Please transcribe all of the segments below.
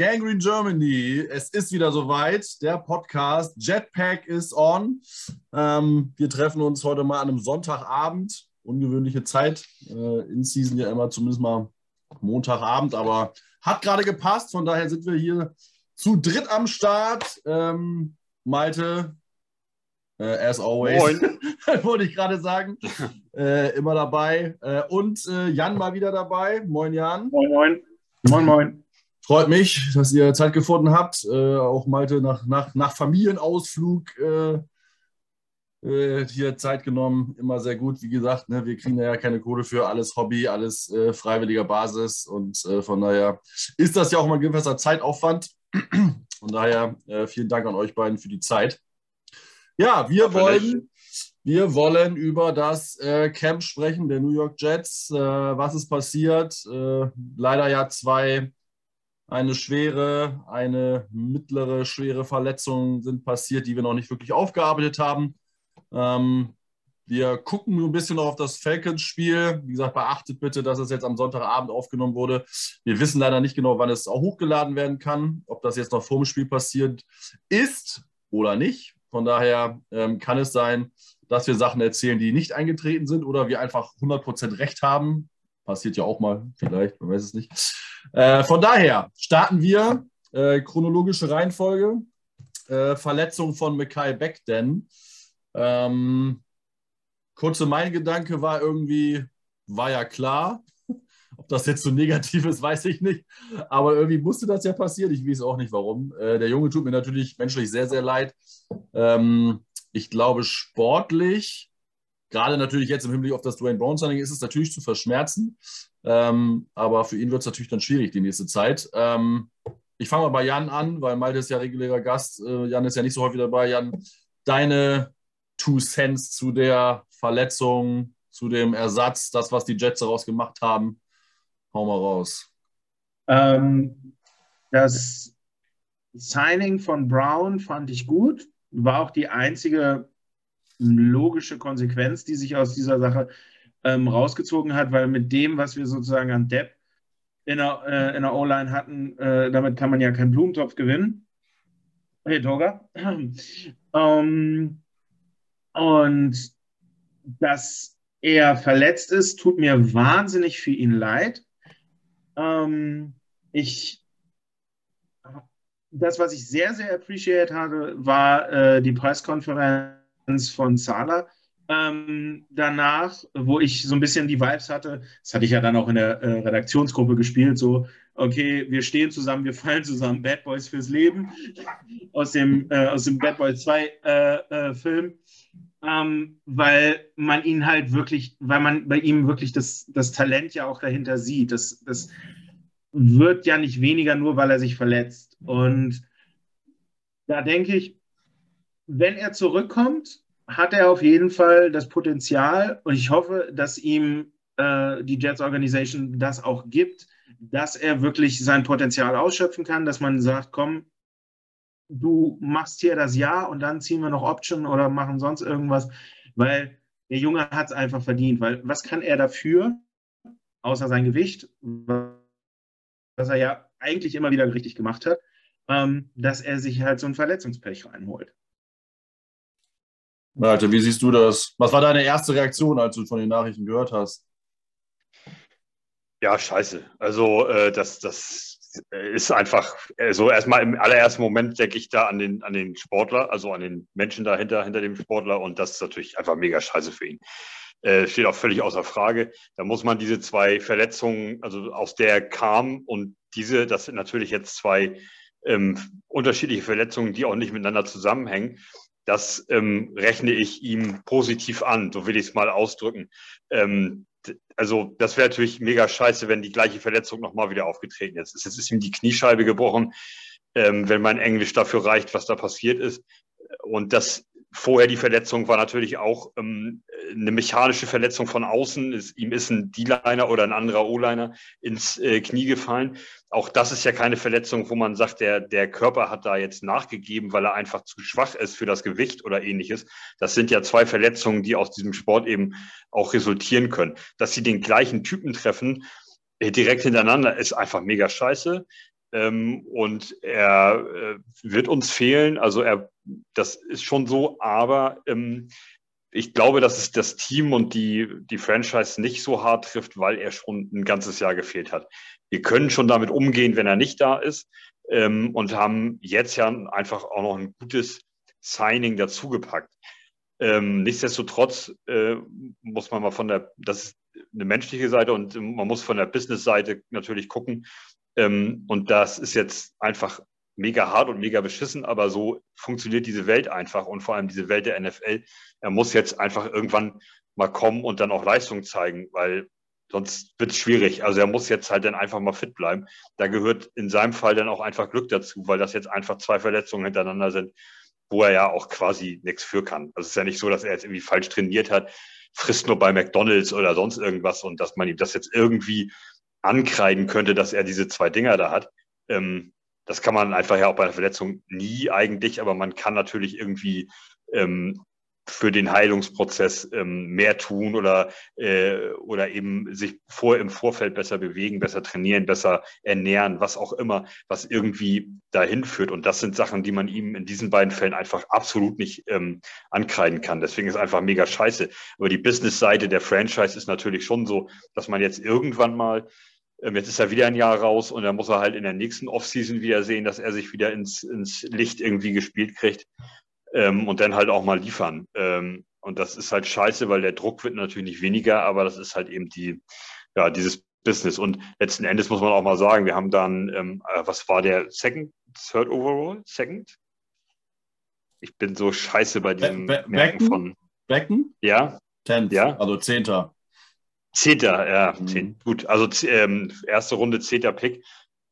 Gangrene Germany, es ist wieder soweit. Der Podcast Jetpack ist on. Ähm, wir treffen uns heute mal an einem Sonntagabend. Ungewöhnliche Zeit. Äh, in Season ja immer zumindest mal Montagabend, aber hat gerade gepasst. Von daher sind wir hier zu dritt am Start. Ähm, Malte, äh, as always, wollte ich gerade sagen, äh, immer dabei. Äh, und äh, Jan mal wieder dabei. Moin, Jan. Moin, moin. Moin, moin. Freut mich, dass ihr Zeit gefunden habt. Äh, auch Malte nach, nach, nach Familienausflug äh, äh, hier Zeit genommen. Immer sehr gut. Wie gesagt, ne, wir kriegen ja keine Kohle für alles Hobby, alles äh, freiwilliger Basis. Und äh, von daher ist das ja auch mal ein gewisser Zeitaufwand. Von daher äh, vielen Dank an euch beiden für die Zeit. Ja, wir wollen. Wir wollen über das äh, Camp sprechen, der New York Jets. Äh, was ist passiert? Äh, leider ja zwei eine schwere, eine mittlere, schwere Verletzung sind passiert, die wir noch nicht wirklich aufgearbeitet haben. Ähm, wir gucken nur ein bisschen noch auf das Falcons-Spiel. Wie gesagt, beachtet bitte, dass es jetzt am Sonntagabend aufgenommen wurde. Wir wissen leider nicht genau, wann es auch hochgeladen werden kann, ob das jetzt noch vor dem Spiel passiert ist oder nicht. Von daher ähm, kann es sein, dass wir Sachen erzählen, die nicht eingetreten sind oder wir einfach 100% Recht haben. Passiert ja auch mal, vielleicht, man weiß es nicht. Äh, von daher starten wir äh, chronologische Reihenfolge. Äh, Verletzung von Mackay Beckden. Ähm, kurze mein Gedanke war irgendwie, war ja klar. Ob das jetzt so negativ ist, weiß ich nicht. Aber irgendwie musste das ja passieren. Ich weiß auch nicht warum. Äh, der Junge tut mir natürlich menschlich sehr, sehr leid. Ähm, ich glaube, sportlich Gerade natürlich jetzt im Hinblick auf das Dwayne Brown Signing ist es natürlich zu verschmerzen. Ähm, aber für ihn wird es natürlich dann schwierig die nächste Zeit. Ähm, ich fange mal bei Jan an, weil Malte ist ja regulärer Gast. Äh, Jan ist ja nicht so häufig dabei. Jan, deine Two Cents zu der Verletzung, zu dem Ersatz, das, was die Jets daraus gemacht haben. Hau mal raus. Ähm, das Signing von Brown fand ich gut. War auch die einzige logische Konsequenz, die sich aus dieser Sache ähm, rausgezogen hat, weil mit dem, was wir sozusagen an Depp in der, äh, der O-Line hatten, äh, damit kann man ja keinen Blumentopf gewinnen. Hey, Toga. ähm, und dass er verletzt ist, tut mir wahnsinnig für ihn leid. Ähm, ich, das, was ich sehr, sehr appreciate hatte, war äh, die Pressekonferenz von Sala ähm, danach, wo ich so ein bisschen die Vibes hatte. Das hatte ich ja dann auch in der äh, Redaktionsgruppe gespielt, so, okay, wir stehen zusammen, wir fallen zusammen, Bad Boys fürs Leben, aus dem, äh, aus dem Bad Boys 2 äh, äh, Film. Ähm, weil man ihn halt wirklich, weil man bei ihm wirklich das, das Talent ja auch dahinter sieht. Das, das wird ja nicht weniger, nur weil er sich verletzt. Und da denke ich, wenn er zurückkommt, hat er auf jeden Fall das Potenzial und ich hoffe, dass ihm äh, die Jets Organization das auch gibt, dass er wirklich sein Potenzial ausschöpfen kann, dass man sagt, komm, du machst hier das Jahr und dann ziehen wir noch Option oder machen sonst irgendwas, weil der Junge hat es einfach verdient, weil was kann er dafür, außer sein Gewicht, was er ja eigentlich immer wieder richtig gemacht hat, ähm, dass er sich halt so ein Verletzungspech reinholt. Malte, wie siehst du das? Was war deine erste Reaktion, als du von den Nachrichten gehört hast? Ja, scheiße. Also äh, das, das ist einfach so erstmal im allerersten Moment denke ich da an den, an den Sportler, also an den Menschen dahinter, hinter dem Sportler und das ist natürlich einfach mega scheiße für ihn. Äh, steht auch völlig außer Frage. Da muss man diese zwei Verletzungen, also aus der er kam und diese, das sind natürlich jetzt zwei ähm, unterschiedliche Verletzungen, die auch nicht miteinander zusammenhängen. Das ähm, rechne ich ihm positiv an, so will ich es mal ausdrücken. Ähm, also das wäre natürlich mega scheiße, wenn die gleiche Verletzung nochmal wieder aufgetreten ist. Jetzt ist ihm die Kniescheibe gebrochen, ähm, wenn mein Englisch dafür reicht, was da passiert ist. Und das vorher die Verletzung war natürlich auch ähm, eine mechanische Verletzung von außen. Es, ihm ist ein D-Liner oder ein anderer O-Liner ins äh, Knie gefallen. Auch das ist ja keine Verletzung, wo man sagt, der, der Körper hat da jetzt nachgegeben, weil er einfach zu schwach ist für das Gewicht oder ähnliches. Das sind ja zwei Verletzungen, die aus diesem Sport eben auch resultieren können. Dass sie den gleichen Typen treffen, äh, direkt hintereinander, ist einfach mega scheiße. Ähm, und er äh, wird uns fehlen. Also er, das ist schon so, aber ähm, ich glaube, dass es das Team und die, die Franchise nicht so hart trifft, weil er schon ein ganzes Jahr gefehlt hat. Wir können schon damit umgehen, wenn er nicht da ist ähm, und haben jetzt ja einfach auch noch ein gutes Signing dazugepackt. Ähm, nichtsdestotrotz äh, muss man mal von der, das ist eine menschliche Seite und man muss von der Business-Seite natürlich gucken. Ähm, und das ist jetzt einfach mega hart und mega beschissen, aber so funktioniert diese Welt einfach und vor allem diese Welt der NFL. Er muss jetzt einfach irgendwann mal kommen und dann auch Leistung zeigen, weil sonst wird es schwierig. Also er muss jetzt halt dann einfach mal fit bleiben. Da gehört in seinem Fall dann auch einfach Glück dazu, weil das jetzt einfach zwei Verletzungen hintereinander sind, wo er ja auch quasi nichts für kann. Also es ist ja nicht so, dass er jetzt irgendwie falsch trainiert hat, frisst nur bei McDonalds oder sonst irgendwas und dass man ihm das jetzt irgendwie ankreiden könnte, dass er diese zwei Dinger da hat. Ähm, das kann man einfach ja auch bei einer Verletzung nie eigentlich, aber man kann natürlich irgendwie ähm, für den Heilungsprozess ähm, mehr tun oder, äh, oder eben sich vor, im Vorfeld besser bewegen, besser trainieren, besser ernähren, was auch immer, was irgendwie dahin führt. Und das sind Sachen, die man ihm in diesen beiden Fällen einfach absolut nicht ähm, ankreiden kann. Deswegen ist einfach mega scheiße. Aber die Business-Seite der Franchise ist natürlich schon so, dass man jetzt irgendwann mal ähm, Jetzt ist er wieder ein Jahr raus und dann muss er halt in der nächsten Offseason wieder sehen, dass er sich wieder ins, ins Licht irgendwie gespielt kriegt ähm, und dann halt auch mal liefern. Ähm, und das ist halt scheiße, weil der Druck wird natürlich nicht weniger, aber das ist halt eben die, ja, dieses Business. Und letzten Endes muss man auch mal sagen, wir haben dann, ähm, äh, was war der Second, Third Overall? Second? Ich bin so scheiße bei diesem Be Be Merken von. Becken? Ja. Tenth, ja. also Zehnter. Zehnter, ja, mhm. zehn, gut. Also ähm, erste Runde zehnter Pick.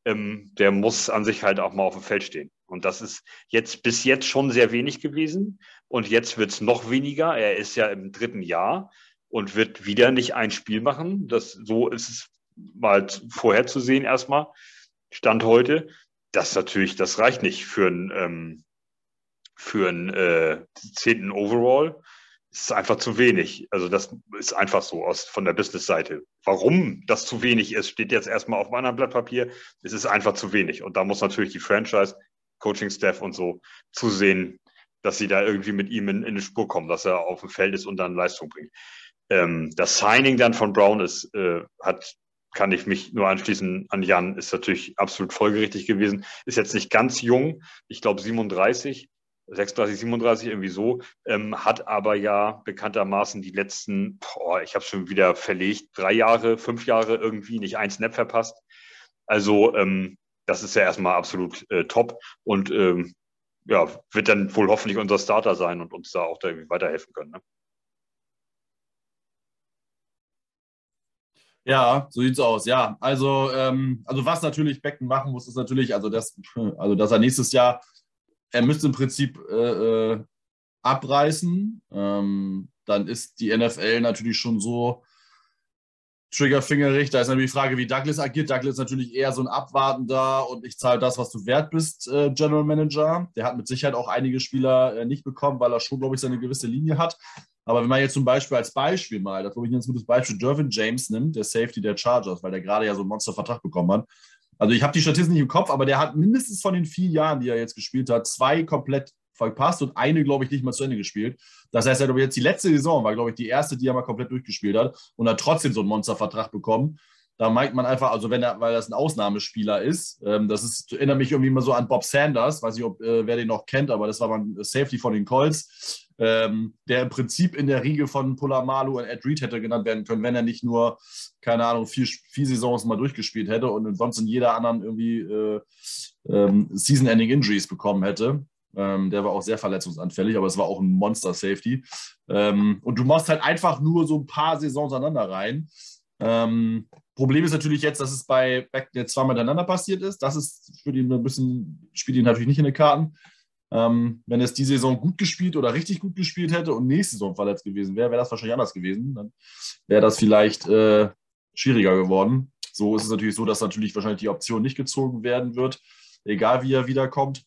Ähm, der muss an sich halt auch mal auf dem Feld stehen. Und das ist jetzt bis jetzt schon sehr wenig gewesen. Und jetzt wird es noch weniger. Er ist ja im dritten Jahr und wird wieder nicht ein Spiel machen. Das, so ist es mal vorherzusehen erstmal. Stand heute. Das natürlich, das reicht nicht für einen ähm, für einen äh, zehnten Overall es ist einfach zu wenig. Also das ist einfach so aus von der Business-Seite. Warum das zu wenig ist, steht jetzt erstmal auf einem anderen Blatt Papier. Es ist einfach zu wenig. Und da muss natürlich die Franchise, Coaching-Staff und so zusehen, dass sie da irgendwie mit ihm in, in eine Spur kommen, dass er auf dem Feld ist und dann Leistung bringt. Ähm, das Signing dann von Brown ist, äh, hat, kann ich mich nur anschließen an Jan, ist natürlich absolut folgerichtig gewesen. Ist jetzt nicht ganz jung, ich glaube 37, 36, 37 irgendwie so, ähm, hat aber ja bekanntermaßen die letzten, boah, ich habe schon wieder verlegt, drei Jahre, fünf Jahre irgendwie nicht ein Snap verpasst. Also ähm, das ist ja erstmal absolut äh, top und ähm, ja, wird dann wohl hoffentlich unser Starter sein und uns da auch da irgendwie weiterhelfen können. Ne? Ja, so sieht's aus. Ja, also, ähm, also was natürlich Becken machen muss, ist natürlich, also das, also dass er nächstes Jahr er müsste im Prinzip äh, äh, abreißen. Ähm, dann ist die NFL natürlich schon so triggerfingerig. Da ist natürlich die Frage, wie Douglas agiert. Douglas ist natürlich eher so ein abwartender und ich zahle das, was du wert bist, äh, General Manager. Der hat mit Sicherheit auch einige Spieler äh, nicht bekommen, weil er schon, glaube ich, seine gewisse Linie hat. Aber wenn man jetzt zum Beispiel als Beispiel mal, da glaube ich, ein ganz gutes Beispiel, Dervin James nimmt, der Safety der Chargers, weil der gerade ja so einen Monstervertrag bekommen hat, also ich habe die Statistik nicht im Kopf, aber der hat mindestens von den vier Jahren, die er jetzt gespielt hat, zwei komplett verpasst und eine, glaube ich, nicht mal zu Ende gespielt. Das heißt, er hat jetzt die letzte Saison, war, glaube ich, die erste, die er mal komplett durchgespielt hat und hat trotzdem so einen Monstervertrag bekommen. Da meint man einfach, also wenn er, weil das ein Ausnahmespieler ist, ähm, das ist, erinnert mich irgendwie immer so an Bob Sanders, weiß nicht, ob äh, wer den noch kennt, aber das war mal ein Safety von den Colts ähm, der im Prinzip in der Riege von Polamalu und Ed Reed hätte genannt werden können, wenn er nicht nur, keine Ahnung, vier, vier Saisons mal durchgespielt hätte und sonst in jeder anderen irgendwie äh, ähm, Season-Ending-Injuries bekommen hätte. Ähm, der war auch sehr verletzungsanfällig, aber es war auch ein Monster-Safety. Ähm, und du machst halt einfach nur so ein paar Saisons aneinander rein. Ähm, Problem ist natürlich jetzt, dass es bei Beck jetzt zweimal miteinander passiert ist. Das ist für ihn ein bisschen, spielt ihn natürlich nicht in den Karten. Ähm, wenn es die Saison gut gespielt oder richtig gut gespielt hätte und nächste Saison verletzt gewesen wäre, wäre das wahrscheinlich anders gewesen. Dann wäre das vielleicht äh, schwieriger geworden. So ist es natürlich so, dass natürlich wahrscheinlich die Option nicht gezogen werden wird, egal wie er wiederkommt.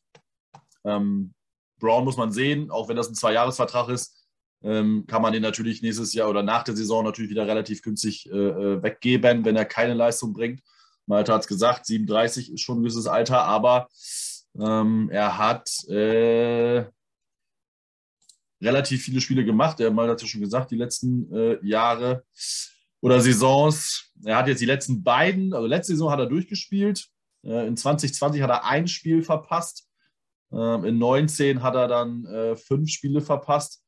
Ähm, Brown muss man sehen, auch wenn das ein Zweijahresvertrag ist, ähm, kann man den natürlich nächstes Jahr oder nach der Saison natürlich wieder relativ günstig äh, äh weggeben, wenn er keine Leistung bringt. Malte hat es gesagt, 37 ist schon ein gewisses Alter, aber ähm, er hat äh, relativ viele Spiele gemacht. Der Malte hat es ja schon gesagt, die letzten äh, Jahre oder Saisons. Er hat jetzt die letzten beiden, also letzte Saison hat er durchgespielt. Äh, in 2020 hat er ein Spiel verpasst. Ähm, in 19 hat er dann äh, fünf Spiele verpasst.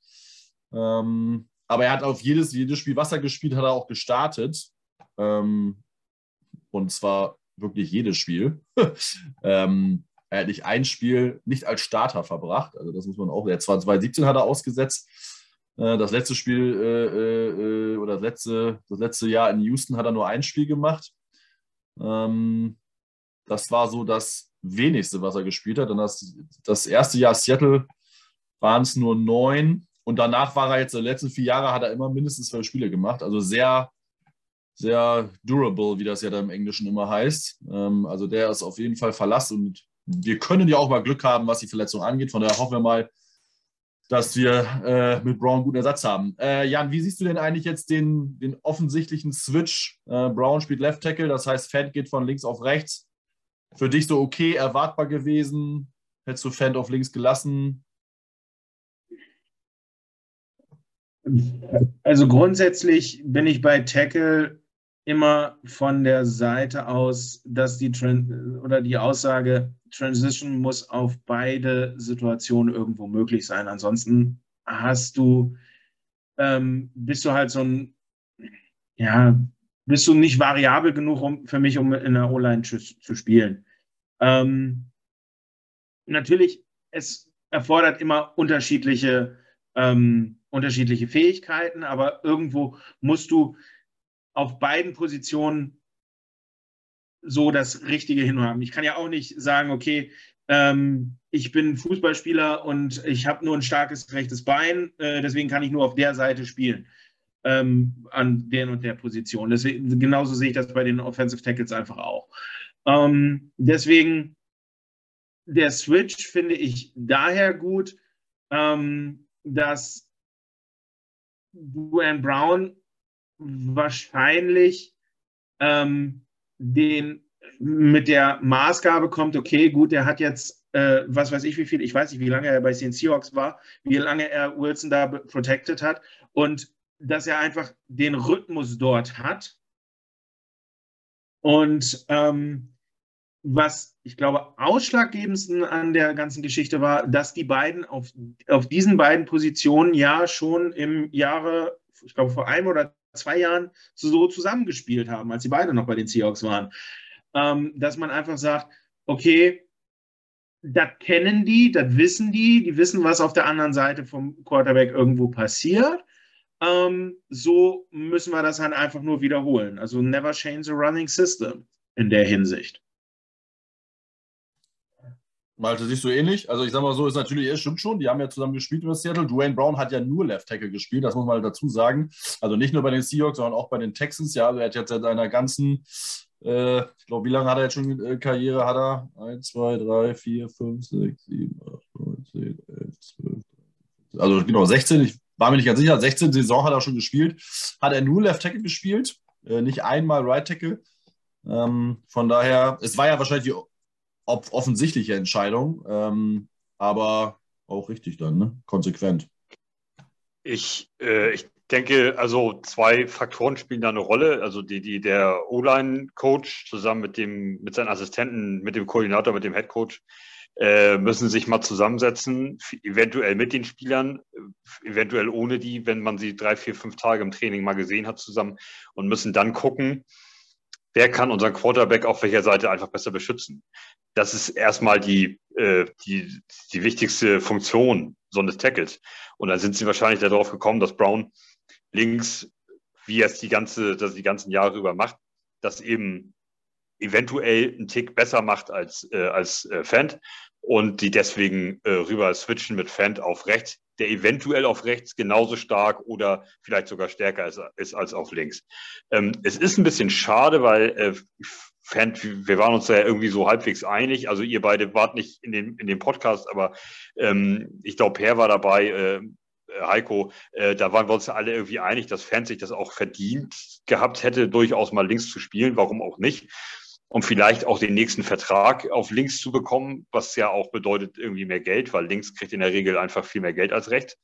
Ähm, aber er hat auf jedes, jedes Spiel, was er gespielt hat, er auch gestartet. Ähm, und zwar wirklich jedes Spiel. ähm, er hat nicht ein Spiel nicht als Starter verbracht. Also das muss man auch. Er zwar 2017 hat er ausgesetzt. Äh, das letzte Spiel äh, äh, oder das letzte, das letzte Jahr in Houston hat er nur ein Spiel gemacht. Ähm, das war so das wenigste, was er gespielt hat. Und das, das erste Jahr Seattle waren es nur neun. Und danach war er jetzt, die letzten vier Jahre hat er immer mindestens zwölf Spiele gemacht. Also sehr, sehr durable, wie das ja da im Englischen immer heißt. Ähm, also der ist auf jeden Fall Verlass und wir können ja auch mal Glück haben, was die Verletzung angeht. Von daher hoffen wir mal, dass wir äh, mit Brown einen guten Ersatz haben. Äh, Jan, wie siehst du denn eigentlich jetzt den, den offensichtlichen Switch? Äh, Brown spielt Left Tackle, das heißt, Fant geht von links auf rechts. Für dich so okay, erwartbar gewesen? Hättest du Fant auf links gelassen? Also grundsätzlich bin ich bei Tackle immer von der Seite aus, dass die Trend oder die Aussage Transition muss auf beide Situationen irgendwo möglich sein. Ansonsten hast du, ähm, bist du halt so ein, ja, bist du nicht variabel genug um, für mich, um in der O-Line zu, spielen. Ähm, natürlich, es erfordert immer unterschiedliche, ähm, unterschiedliche Fähigkeiten, aber irgendwo musst du auf beiden Positionen so das Richtige hinhaben. Ich kann ja auch nicht sagen, okay, ähm, ich bin Fußballspieler und ich habe nur ein starkes rechtes Bein, äh, deswegen kann ich nur auf der Seite spielen, ähm, an der und der Position. Deswegen, genauso sehe ich das bei den Offensive Tackles einfach auch. Ähm, deswegen, der Switch finde ich daher gut, ähm, dass Duane Brown wahrscheinlich ähm, den mit der Maßgabe kommt, okay, gut, der hat jetzt, äh, was weiß ich wie viel, ich weiß nicht, wie lange er bei den Seahawks war, wie lange er Wilson da protected hat und dass er einfach den Rhythmus dort hat. Und ähm, was ich glaube ausschlaggebendsten an der ganzen Geschichte war, dass die beiden auf, auf diesen beiden Positionen ja schon im Jahre, ich glaube vor einem oder zwei Jahren so zusammengespielt haben, als sie beide noch bei den Seahawks waren. Ähm, dass man einfach sagt, okay, das kennen die, das wissen die, die wissen, was auf der anderen Seite vom Quarterback irgendwo passiert. Ähm, so müssen wir das halt einfach nur wiederholen. Also never change the running system in der Hinsicht. Malte, siehst du ähnlich? Also ich sag mal so, ist natürlich, es stimmt schon, die haben ja zusammen gespielt über Seattle. Dwayne Brown hat ja nur Left Tackle gespielt, das muss man halt dazu sagen. Also nicht nur bei den Seahawks, sondern auch bei den Texans. Ja, also er hat jetzt seit seiner ganzen, äh, ich glaube, wie lange hat er jetzt schon äh, Karriere? Hat er 1, 2, 3, 4, 5, 6, 7, 8, 9, 10, 11, 12, also genau, 16, ich war mir nicht ganz sicher, 16 Saison hat er schon gespielt. Hat er nur Left Tackle gespielt, äh, nicht einmal Right Tackle. Ähm, von daher, es war ja wahrscheinlich die offensichtliche Entscheidung, ähm, aber auch richtig dann, ne? konsequent. Ich, äh, ich denke, also zwei Faktoren spielen da eine Rolle. Also die, die, der O-Line-Coach zusammen mit, dem, mit seinen Assistenten, mit dem Koordinator, mit dem Head-Coach, äh, müssen sich mal zusammensetzen, eventuell mit den Spielern, eventuell ohne die, wenn man sie drei, vier, fünf Tage im Training mal gesehen hat zusammen und müssen dann gucken, wer kann unseren Quarterback auf welcher Seite einfach besser beschützen. Das ist erstmal die, äh, die, die wichtigste Funktion so eines Tackles. Und dann sind sie wahrscheinlich darauf gekommen, dass Brown links, wie er es die, ganze, das die ganzen Jahre über macht, das eben eventuell einen Tick besser macht als, äh, als äh, Fant und die deswegen äh, rüber switchen mit Fant auf rechts, der eventuell auf rechts genauso stark oder vielleicht sogar stärker ist, ist als auf links. Ähm, es ist ein bisschen schade, weil äh, Fant, wir waren uns da ja irgendwie so halbwegs einig. Also ihr beide wart nicht in dem, in dem Podcast, aber ähm, ich glaube, Per war dabei, äh, Heiko, äh, da waren wir uns alle irgendwie einig, dass Fant sich das auch verdient gehabt hätte, durchaus mal links zu spielen, warum auch nicht. Um vielleicht auch den nächsten Vertrag auf links zu bekommen, was ja auch bedeutet irgendwie mehr Geld, weil links kriegt in der Regel einfach viel mehr Geld als rechts.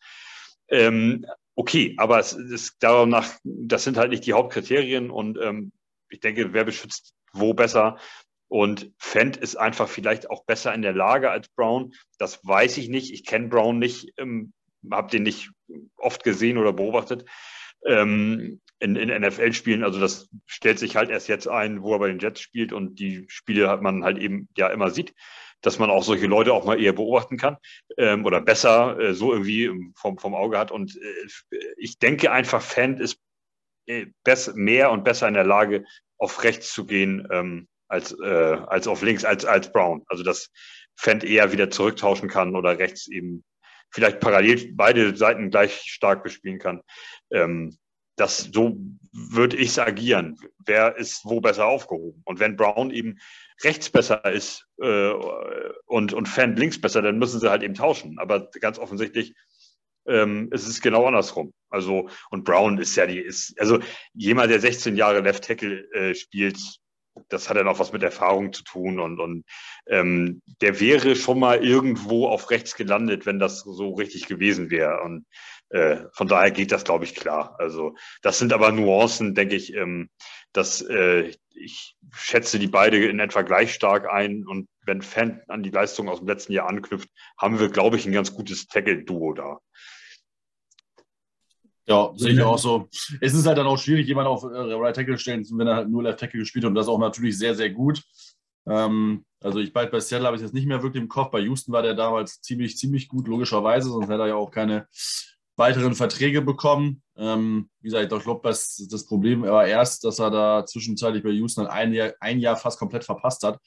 Ähm, okay, aber es ist danach, das sind halt nicht die Hauptkriterien und ähm, ich denke, wer beschützt wo besser? Und Fendt ist einfach vielleicht auch besser in der Lage als Brown. Das weiß ich nicht. Ich kenne Brown nicht, ähm, habe den nicht oft gesehen oder beobachtet ähm, in, in NFL-Spielen. Also das stellt sich halt erst jetzt ein, wo er bei den Jets spielt und die Spiele hat man halt eben ja immer sieht, dass man auch solche Leute auch mal eher beobachten kann ähm, oder besser äh, so irgendwie vom, vom Auge hat. Und äh, ich denke einfach, Fendt ist äh, mehr und besser in der Lage, auf rechts zu gehen, ähm, als, äh, als auf links, als, als Brown. Also dass Fendt eher wieder zurücktauschen kann oder rechts eben vielleicht parallel beide Seiten gleich stark bespielen kann. Ähm, das, so würde ich es agieren. Wer ist wo besser aufgehoben? Und wenn Brown eben rechts besser ist äh, und, und Fan links besser, dann müssen sie halt eben tauschen. Aber ganz offensichtlich ähm, ist es genau andersrum. Also, und Brown ist ja die, ist, also jemand, der 16 Jahre Left Tackle äh, spielt, das hat ja noch was mit Erfahrung zu tun und, und ähm, der wäre schon mal irgendwo auf rechts gelandet, wenn das so richtig gewesen wäre. Und äh, von daher geht das, glaube ich, klar. Also das sind aber Nuancen, denke ich, ähm, dass äh, ich schätze die beide in etwa gleich stark ein und wenn Fan an die Leistung aus dem letzten Jahr anknüpft, haben wir, glaube ich, ein ganz gutes Tackle-Duo da. Ja, sehe ich auch so. Es ist halt dann auch schwierig, jemanden auf äh, Right Tackle stellen, wenn er halt nur Left Tackle gespielt hat und das auch natürlich sehr, sehr gut. Ähm, also ich bei, bei Seattle habe ich das nicht mehr wirklich im Kopf. Bei Houston war der damals ziemlich, ziemlich gut, logischerweise, sonst hätte er ja auch keine weiteren Verträge bekommen. Ähm, wie gesagt, ich glaube, das, das Problem war erst, dass er da zwischenzeitlich bei Houston ein Jahr, ein Jahr fast komplett verpasst hat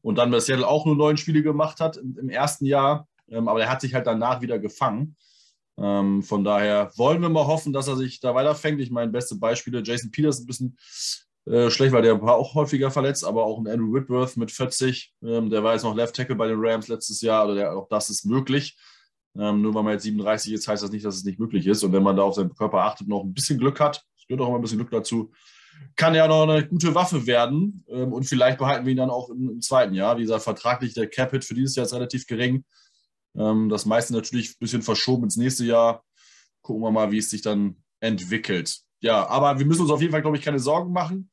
und dann bei Seattle auch nur neun Spiele gemacht hat im, im ersten Jahr. Ähm, aber er hat sich halt danach wieder gefangen. Ähm, von daher wollen wir mal hoffen, dass er sich da weiterfängt. Ich meine, beste Beispiele, Jason Peters ein bisschen äh, schlecht, weil der war auch häufiger verletzt, aber auch ein Andrew Whitworth mit 40, ähm, der war jetzt noch Left Tackle bei den Rams letztes Jahr, oder der, auch das ist möglich. Ähm, nur weil man jetzt 37 ist, heißt das nicht, dass es nicht möglich ist. Und wenn man da auf seinen Körper achtet und noch ein bisschen Glück hat, es gehört auch immer ein bisschen Glück dazu, kann er noch eine gute Waffe werden. Ähm, und vielleicht behalten wir ihn dann auch im, im zweiten Jahr. Wie gesagt, vertraglich der Cap-Hit für dieses Jahr ist relativ gering. Ähm, das meiste natürlich ein bisschen verschoben ins nächste Jahr. Gucken wir mal, wie es sich dann entwickelt. Ja, aber wir müssen uns auf jeden Fall, glaube ich, keine Sorgen machen.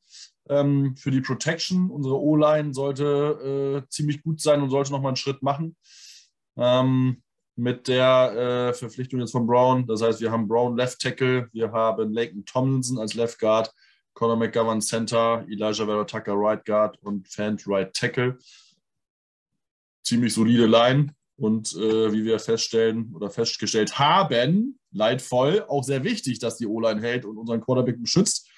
Ähm, für die Protection, unsere O-Line sollte äh, ziemlich gut sein und sollte nochmal einen Schritt machen. Ähm, mit der äh, Verpflichtung jetzt von Brown. Das heißt, wir haben Brown Left Tackle, wir haben Laken Tomlinson als Left Guard, Conor McGovern Center, Elijah Vera Tucker Right Guard und Fant Right Tackle. Ziemlich solide Line. Und äh, wie wir feststellen oder festgestellt haben, leidvoll, auch sehr wichtig, dass die O-Line hält und unseren Quarterback beschützt.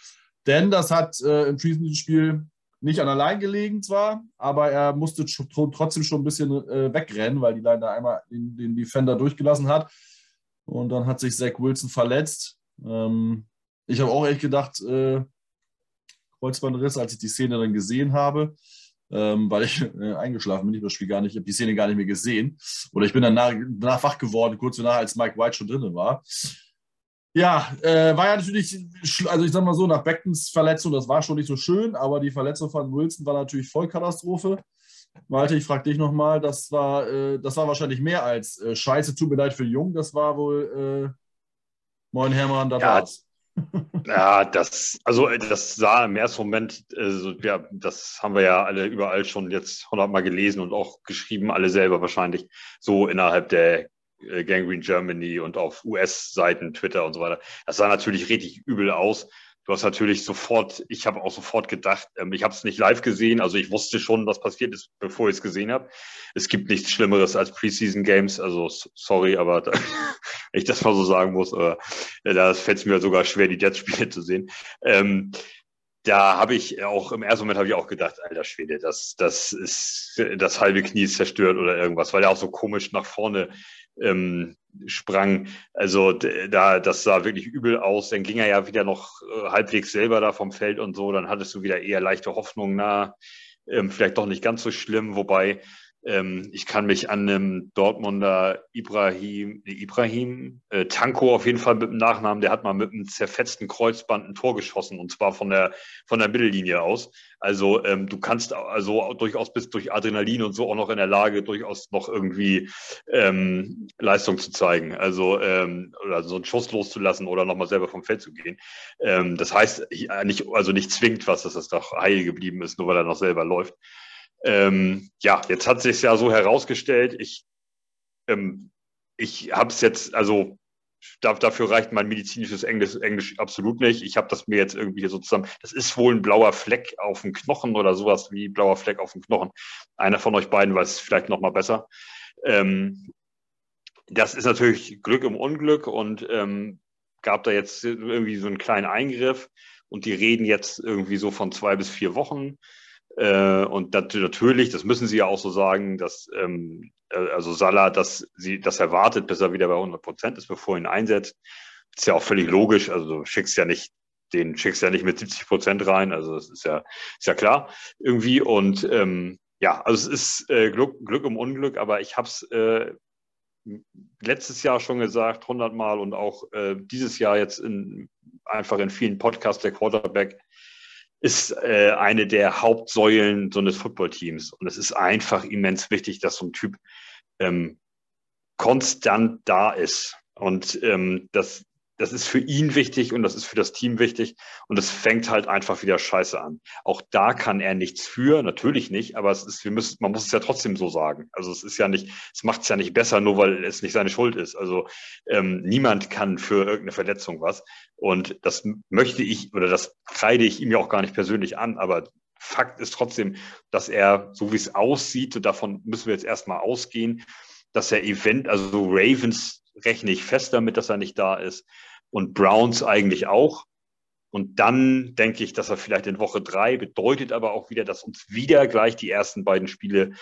Denn das hat äh, im Preseason-Spiel nicht an Line gelegen zwar, aber er musste trotzdem schon ein bisschen äh, wegrennen, weil die Line da einmal den, den, Defender durchgelassen hat. Und dann hat sich Zach Wilson verletzt. Ähm, ich habe auch echt gedacht, äh, Kreuzbandriss, als ich die Szene dann gesehen habe ähm, weil ich äh, eingeschlafen bin. Ich habe das Spiel gar nicht, ich habe die Szene gar nicht mehr gesehen. Oder ich bin dann nach, danach wach geworden, kurz danach, als Mike White schon drin war. Ja, äh, war ja natürlich, also ich sag mal so, nach Beckens Verletzung, das war schon nicht so schön, aber die Verletzung von Wilson war natürlich Vollkatastrophe. Malte, ich frage dich nochmal, das war, äh, das war wahrscheinlich mehr als äh, Scheiße, tut mir leid für Jung, das war wohl äh, Moin Hermann, da ja, war's. Ja, das, also das sah im ersten Moment, also, ja, das haben wir ja alle überall schon jetzt hundertmal gelesen und auch geschrieben, alle selber wahrscheinlich, so innerhalb der äh, Gangrene Germany und auf US-Seiten, Twitter und so weiter. Das sah natürlich richtig übel aus du hast natürlich sofort, ich habe auch sofort gedacht, ähm, ich habe es nicht live gesehen, also ich wusste schon, was passiert ist, bevor ich es gesehen habe. Es gibt nichts Schlimmeres als Preseason Games, also sorry, aber da, ich das mal so sagen muss, aber äh, da fällt es mir sogar schwer, die Jets-Spiele zu sehen. Ähm, da habe ich auch im ersten Moment habe ich auch gedacht, alter Schwede, das, das ist das halbe Knie ist zerstört oder irgendwas, weil er auch so komisch nach vorne ähm, sprang. Also da, das sah wirklich übel aus. Dann ging er ja wieder noch äh, halbwegs selber da vom Feld und so. Dann hattest du wieder eher leichte Hoffnung, na, ähm, vielleicht doch nicht ganz so schlimm. Wobei Ähm, ich kann mich an einem Dortmunder Ibrahim, Ibrahim äh, Tanko auf jeden Fall mit dem Nachnamen, der hat mal mit einem zerfetzten Kreuzband ein Tor geschossen und zwar von der, von der Mittellinie aus. Also ähm, du kannst also durchaus bis durch Adrenalin und so auch noch in der Lage, durchaus noch irgendwie ähm, Leistung zu zeigen. Also ähm, oder so einen Schuss loszulassen oder nochmal selber vom Feld zu gehen. Ähm, das heißt, nicht, also nicht zwingt was, dass das doch heil geblieben ist, nur weil er noch selber läuft. Ähm, ja, jetzt hat sich ja so herausgestellt, ich, ähm, ich habe es jetzt, also dafür reicht mein medizinisches Englisch, Englisch absolut nicht. Ich habe das mir jetzt irgendwie so zusammen. Das ist wohl ein blauer Fleck auf dem Knochen oder sowas wie blauer Fleck auf dem Knochen. Einer von euch beiden weiß es vielleicht noch mal besser. Ähm, das ist natürlich Glück im Unglück und ähm, gab da jetzt irgendwie so einen kleinen Eingriff und die reden jetzt irgendwie so von zwei bis vier Wochen. Äh, und das, natürlich, das müssen sie ja auch so sagen, dass ähm, äh, also Salah, dass sie das erwartet, bis er wieder bei 100 Prozent ist, bevor er ihn einsetzt. Ist ja auch völlig logisch. Also du schickst ja nicht den schickst ja nicht mit 70 Prozent rein. Also das ist ja ist ja klar irgendwie. Und ähm, ja, also es ist äh, Glück, Glück im Unglück, aber ich habe es äh, letztes Jahr schon gesagt, 100 Mal und auch äh, dieses Jahr jetzt in, einfach in vielen Podcasts der Quarterback ist äh, eine der Hauptsäulen so eines Footballteams. Und es ist einfach immens wichtig, dass so ein Typ ähm, konstant da ist. Und ähm, das, das ist für ihn wichtig und das ist für das Team wichtig und es fängt halt einfach wieder scheiße an. Auch da kann er nichts für, natürlich nicht, aber es ist, wir müssen, man muss es ja trotzdem so sagen. Also es ist ja nicht, es macht es ja nicht besser, nur weil es nicht seine Schuld ist. Also ähm, niemand kann für irgendeine Verletzung was. Und das möchte ich oder das kreide ich ihm ja auch gar nicht persönlich an, aber Fakt ist trotzdem, dass er, so wie es aussieht, und davon müssen wir jetzt erstmal ausgehen, dass er Event, also Ravens rechne ich fest damit, dass er nicht da ist und Browns eigentlich auch. Und dann denke ich, dass er vielleicht in Woche drei bedeutet aber auch wieder, dass uns wieder gleich die ersten beiden Spiele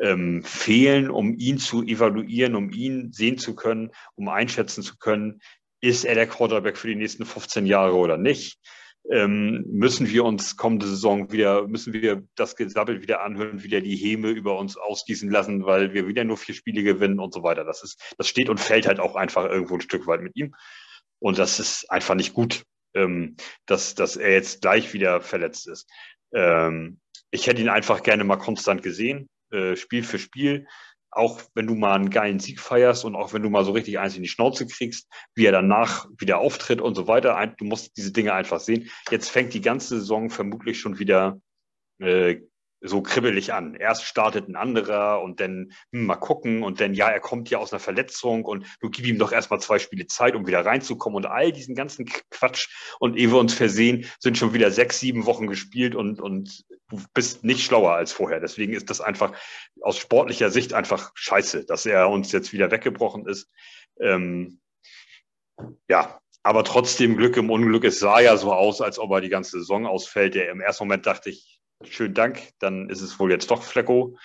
ähm, fehlen, um ihn zu evaluieren, um ihn sehen zu können, um einschätzen zu können, ist er der Quarterback für die nächsten 15 Jahre oder nicht? Ähm, müssen wir uns kommende Saison wieder, müssen wir das Gesabbel wieder anhören, wieder die Häme über uns ausgießen lassen, weil wir wieder nur vier Spiele gewinnen und so weiter. Das ist, das steht und fällt halt auch einfach irgendwo ein Stück weit mit ihm. Und das ist einfach nicht gut, ähm, dass, dass er jetzt gleich wieder verletzt ist. Ähm, ich hätte ihn einfach gerne mal konstant gesehen, äh, Spiel für Spiel. Auch wenn du mal einen geilen Sieg feierst und auch wenn du mal so richtig eins in die Schnauze kriegst, wie er danach wieder auftritt und so weiter. Du musst diese Dinge einfach sehen. Jetzt fängt die ganze Saison vermutlich schon wieder äh, so kribbelig an. Erst startet ein anderer und dann hm, mal gucken und dann, ja, er kommt ja aus einer Verletzung und du gib ihm doch erstmal zwei Spiele Zeit, um wieder reinzukommen und all diesen ganzen Quatsch. Und ehe wir uns versehen, sind schon wieder sechs, sieben Wochen gespielt und, und du bist nicht schlauer als vorher. Deswegen ist das einfach aus sportlicher Sicht einfach scheiße, dass er uns jetzt wieder weggebrochen ist. Ähm, ja, aber trotzdem Glück im Unglück. Es sah ja so aus, als ob er die ganze Saison ausfällt. Im ersten Moment dachte ich, schönen Dank, dann ist es wohl jetzt doch Flecko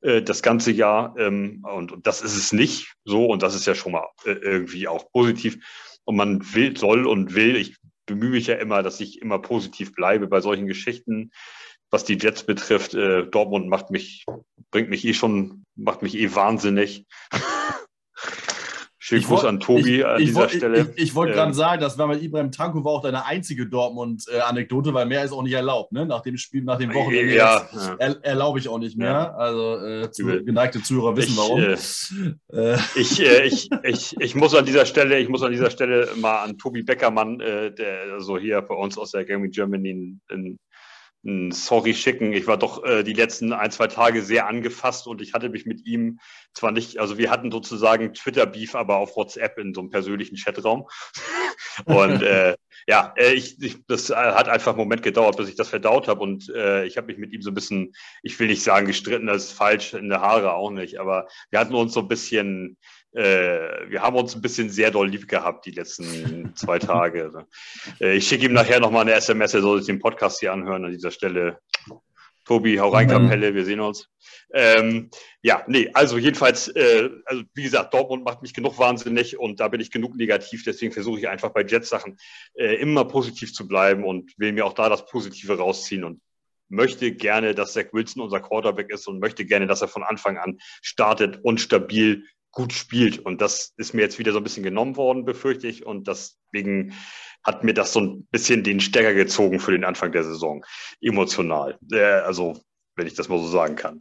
äh, das ganze Jahr. Ähm, und, und, das ist es nicht so und das ist ja schon mal äh, irgendwie auch positiv. Und man will, soll und will, ich bemühe mich ja immer, dass ich immer positiv bleibe bei solchen Geschichten. Was die Jets betrifft, äh, Dortmund macht mich, bringt mich eh schon, macht mich eh wahnsinnig. Schönen Gruß an Tobi ich, an ich, dieser ich, Stelle. Ich, wollte ähm, gerade sagen, das war mit Ibrahim Tanko war auch deine einzige Dortmund-Anekdote, weil mehr ist auch nicht erlaubt. Ne? Nach dem Spiel, nach dem Wochenende ja, ja. Er, erlaube ich auch nicht mehr. Ja. Also äh, zu, geneigte Zuhörer wissen warum. Äh, ich, äh, ich, ich, ich muss an dieser Stelle, ich muss an dieser Stelle mal an Tobi Beckermann, äh, der also hier bei uns aus der Gaming Germany in, Sorry schicken. Ich war doch äh, die letzten ein, zwei Tage sehr angefasst und ich hatte mich mit ihm zwar nicht, also wir hatten sozusagen Twitter-Beef, aber auf WhatsApp in so einem persönlichen Chatraum. und äh, ja, äh, ich, ich, das hat einfach einen Moment gedauert, bis ich das verdaut habe und äh, ich habe mich mit ihm so ein bisschen, ich will nicht sagen gestritten, das ist falsch, in der Haare auch nicht, aber wir hatten uns so ein bisschen äh, wir haben uns ein bisschen sehr doll lieb gehabt die letzten zwei Tage. Äh, ich schicke ihm nachher nochmal eine SMS, er soll sich den Podcast hier anhören an dieser Stelle. Tobi, hau rein, mhm. Kapelle, wir sehen uns. Ähm, ja, nee, also jedenfalls, äh, also wie gesagt, Dortmund macht mich genug wahnsinnig und da bin ich genug negativ, deswegen versuche ich einfach bei Jets-Sachen äh, immer positiv zu bleiben und will mir auch da das Positive rausziehen und möchte gerne, dass Zach Wilson unser Quarterback ist und möchte gerne, dass er von Anfang an startet und stabil gut spielt. Und das ist mir jetzt wieder so ein bisschen genommen worden, befürchte ich. Und deswegen hat mir das so ein bisschen den Stecker gezogen für den Anfang der Saison, emotional. Äh, also, wenn ich das mal so sagen kann.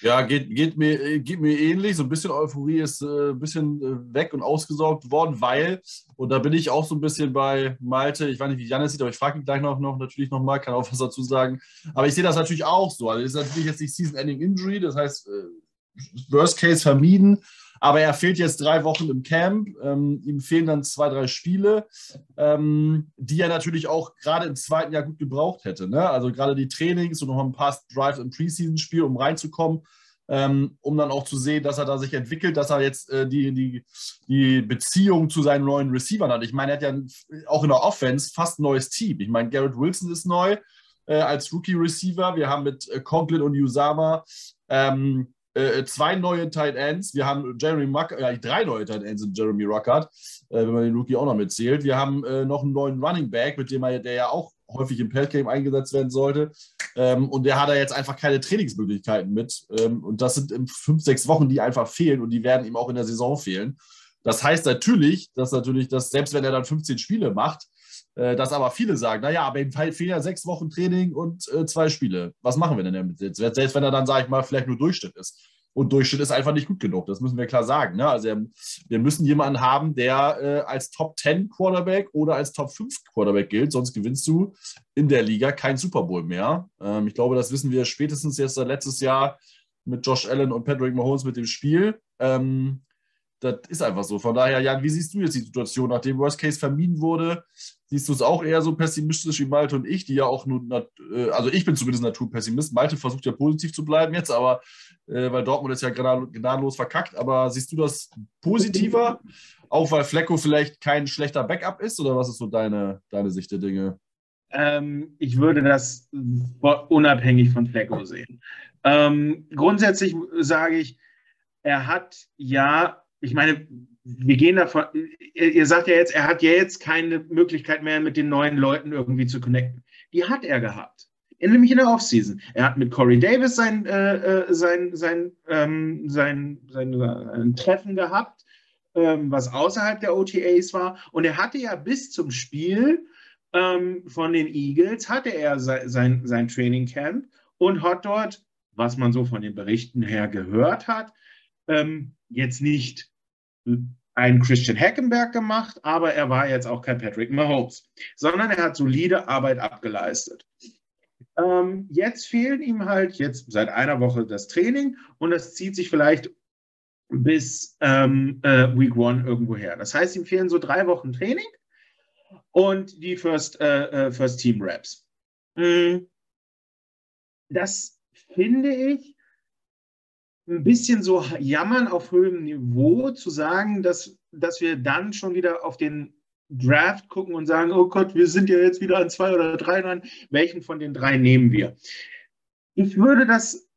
Ja, geht, geht, mir, geht mir ähnlich. So ein bisschen Euphorie ist äh, ein bisschen äh, weg und ausgesaugt worden, weil, und da bin ich auch so ein bisschen bei Malte, ich weiß nicht, wie Janis sieht, aber ich frage ihn gleich noch, noch natürlich nochmal, kann auch was dazu sagen. Aber ich sehe das natürlich auch so. Also, es ist natürlich jetzt nicht Season-Ending Injury, das heißt, äh, Worst Case vermieden. Aber er fehlt jetzt drei Wochen im Camp. Ähm, ihm fehlen dann zwei, drei Spiele, ähm, die er natürlich auch gerade im zweiten Jahr gut gebraucht hätte. Ne? Also gerade die Trainings und noch ein paar Drives im Preseason-Spiel, um reinzukommen. Ähm, um dann auch zu sehen, dass er da sich entwickelt, dass er jetzt äh, die, die, die Beziehung zu seinen neuen Receivern hat. Ich meine, er hat ja auch in der Offense fast ein neues Team. Ich meine, Garrett Wilson ist neu äh, als Rookie-Receiver. Wir haben mit äh, Conklin und Usama ähm, äh, zwei neue Tight Ends. Wir haben Jeremy Muck, äh, drei neue Tight Ends in Jeremy Ruckert, äh, wenn man den Rookie auch noch mitzählt. Wir haben äh, noch einen neuen Running Back, mit dem er, der ja auch häufig im Pass-Game eingesetzt werden sollte. Ähm, und der hat da jetzt einfach keine Trainingsmöglichkeiten mit. Ähm, und das sind in fünf, sechs Wochen, die einfach fehlen und die werden ihm auch in der Saison fehlen. Das heißt natürlich, dass natürlich, dass selbst wenn er dann 15 Spiele macht, äh, dass aber viele sagen, naja, aber ihm fehlen ja sechs Wochen Training und äh, zwei Spiele. Was machen wir denn damit jetzt? Selbst wenn er dann, sage ich mal, vielleicht nur Durchschnitt ist. Und Durchschnitt ist einfach nicht gut genug, das müssen wir klar sagen. Ne? Also wir müssen jemanden haben, der äh, als Top 10 Quarterback oder als Top 5 Quarterback gilt, sonst gewinnst du in der Liga kein Super Bowl mehr. Ähm, ich glaube, das wissen wir spätestens jetzt letztes Jahr mit Josh Allen und Patrick Mahomes mit dem Spiel. Ähm, das ist einfach so. Von daher, Jan, wie siehst du jetzt die Situation, nachdem Worst Case vermieden wurde? Siehst du es auch eher so pessimistisch wie Malte und ich, die ja auch nur, äh, also ich bin zumindest Naturpessimist. Malte versucht ja positiv zu bleiben jetzt, aber äh, weil Dortmund ist ja gnadenlos verkackt. Aber siehst du das positiver, auch weil Flecko vielleicht kein schlechter Backup ist? Oder was ist so deine, deine Sicht der Dinge? Ähm, ich würde das unabhängig von Flecko sehen. Ähm, grundsätzlich sage ich, er hat ja ich meine, wir gehen davon, ihr, ihr, sagt ja jetzt, er hat ja jetzt keine Möglichkeit mehr, mit den neuen Leuten irgendwie zu connecten. Die hat er gehabt. Nämlich in der Offseason. Er hat mit Corey Davis sein, äh, äh sein, sein, ähm, sein, sein, sein, Treffen gehabt, ähm, was außerhalb der OTAs war. Und er hatte ja bis zum Spiel ähm, von den Eagles, hatte er sein, sein, sein Training Camp und hat dort, was man so von den Berichten her gehört hat, ähm, jetzt nicht einen Christian Hackenberg gemacht, aber er war jetzt auch kein Patrick Mahomes, sondern er hat solide Arbeit abgeleistet. Ähm, jetzt fehlen ihm halt jetzt seit einer Woche das Training und das zieht sich vielleicht bis ähm, äh, Week One irgendwo her. Das heißt, ihm fehlen so drei Wochen Training und die First, äh, äh First Team Raps. Hm. Das finde ich ein bisschen so jammern auf höherem Niveau, zu sagen, dass, dass wir dann schon wieder auf den Draft gucken und sagen, oh Gott, wir sind ja jetzt wieder an zwei oder drei dran, welchen von den drei nehmen wir? Ich würde das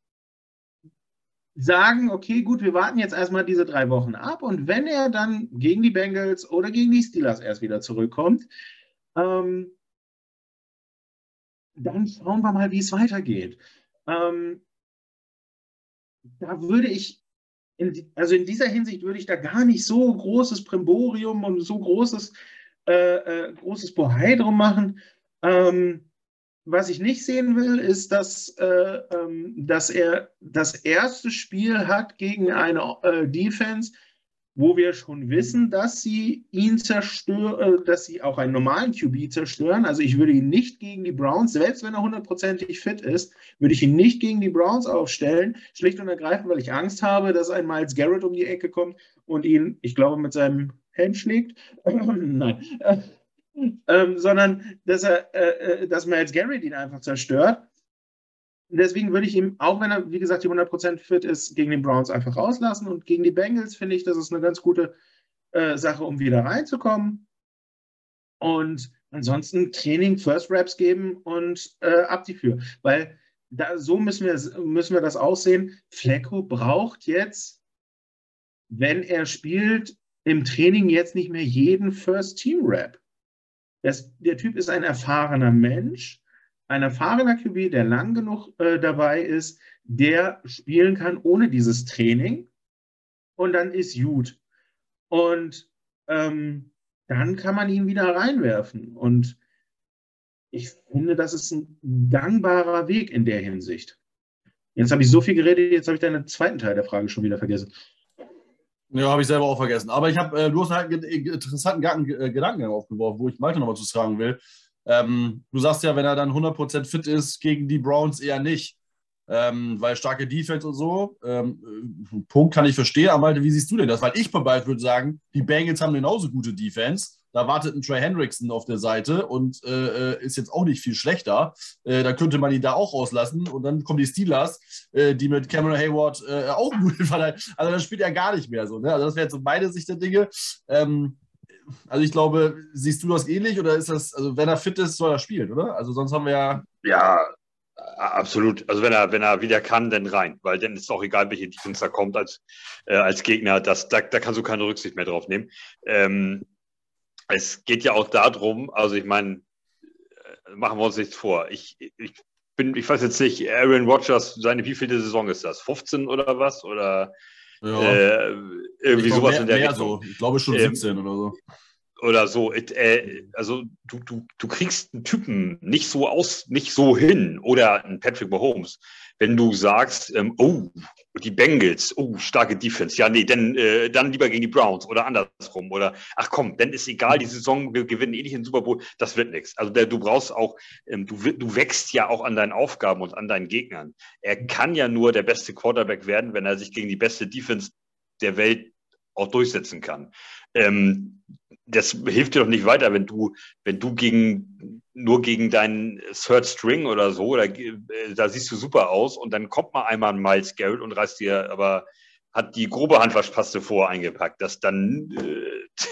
sagen, okay, gut, wir warten jetzt erstmal diese drei Wochen ab und wenn er dann gegen die Bengals oder gegen die Steelers erst wieder zurückkommt, ähm, dann schauen wir mal, wie es weitergeht. Ähm, da würde ich, in, also in dieser Hinsicht würde ich da gar nicht so großes Primborium und so großes, äh, äh, großes Bohai drum machen. Ähm, was ich nicht sehen will, ist, dass, äh, ähm, dass er das erste Spiel hat gegen eine äh, Defense, wo wir schon wissen, dass sie ihn zerstören, äh, dass sie auch einen normalen QB zerstören. Also ich würde ihn nicht gegen die Browns, selbst wenn er hundertprozentig fit ist, würde ich ihn nicht gegen die Browns aufstellen, schlicht und ergreifend, weil ich Angst habe, dass ein Miles Garrett um die Ecke kommt und ihn, ich glaube, mit seinem Hand schlägt. Nein. ähm, sondern dass er, äh, äh, dass Miles Garrett ihn einfach zerstört deswegen würde ich ihm, auch wenn er, wie gesagt, die 100% fit ist, gegen die Browns einfach rauslassen. Und gegen die Bengals finde ich, das ist eine ganz gute äh, Sache, um wieder reinzukommen. Und ansonsten Training, First Raps geben und äh, ab die Tür. Weil da, so müssen wir, müssen wir das aussehen. Flecko braucht jetzt, wenn er spielt, im Training jetzt nicht mehr jeden First Team Rap. der Typ ist ein erfahrener Mensch ein erfahrener QB, der lang genug äh, dabei ist, der spielen kann ohne dieses Training und dann ist gut. Und ähm, dann kann man ihn wieder reinwerfen. Und ich finde, das ist ein gangbarer Weg in der Hinsicht. Jetzt habe ich so viel geredet, jetzt habe ich deinen zweiten Teil der Frage schon wieder vergessen. Ja, habe ich selber auch vergessen. Aber ich habe, äh, du hast halt einen interessanten äh, Gedanken aufgeworfen, wo ich Malte nochmal zu fragen will. Ähm, du sagst ja, wenn er dann 100% fit ist, gegen die Browns eher nicht. Ähm, weil starke Defense und so. Ähm, äh, Punkt kann ich verstehen. Aber wie siehst du denn das? Weil ich bald würde sagen, die Bengals haben genauso gute Defense. Da wartet ein Trey Hendrickson auf der Seite und äh, ist jetzt auch nicht viel schlechter. Äh, da könnte man ihn da auch rauslassen. Und dann kommen die Steelers, äh, die mit Cameron Hayward äh, auch gut verteidigen. Also das spielt er gar nicht mehr so. Ne? Also das wäre jetzt so meine Sicht der Dinge. Ähm, also ich glaube, siehst du das ähnlich oder ist das, also wenn er fit ist, soll er spielen, oder? Also sonst haben wir ja. Ja, absolut. Also wenn er, wenn er wieder kann, dann rein, weil dann ist auch egal, welche Defense da kommt als, äh, als Gegner. Das, da, da kannst du keine Rücksicht mehr drauf nehmen. Ähm, es geht ja auch darum, also ich meine, äh, machen wir uns nichts vor. Ich, ich bin, ich weiß jetzt nicht, Aaron Rodgers, seine wievielte Saison ist das? 15 oder was? Oder ja. äh, irgendwie sowas mehr, in der Richtung. So. Ich glaube schon 17 ähm, oder so oder so. Äh, also du, du, du kriegst einen Typen nicht so aus, nicht so hin oder einen Patrick Mahomes, wenn du sagst, ähm, oh, die Bengals, oh, starke Defense, ja, nee, dann, äh, dann lieber gegen die Browns oder andersrum oder ach komm, dann ist egal, die Saison, wir gewinnen eh nicht den Super Bowl, das wird nichts. Also der, du brauchst auch, ähm, du, du wächst ja auch an deinen Aufgaben und an deinen Gegnern. Er kann ja nur der beste Quarterback werden, wenn er sich gegen die beste Defense der Welt auch durchsetzen kann. Ähm, das hilft dir doch nicht weiter, wenn du, wenn du gegen, nur gegen deinen Third String oder so, oder, äh, da siehst du super aus und dann kommt mal einmal ein Miles Garrett und reißt dir aber hat die grobe Handwaschpaste vor eingepackt. Das dann, äh,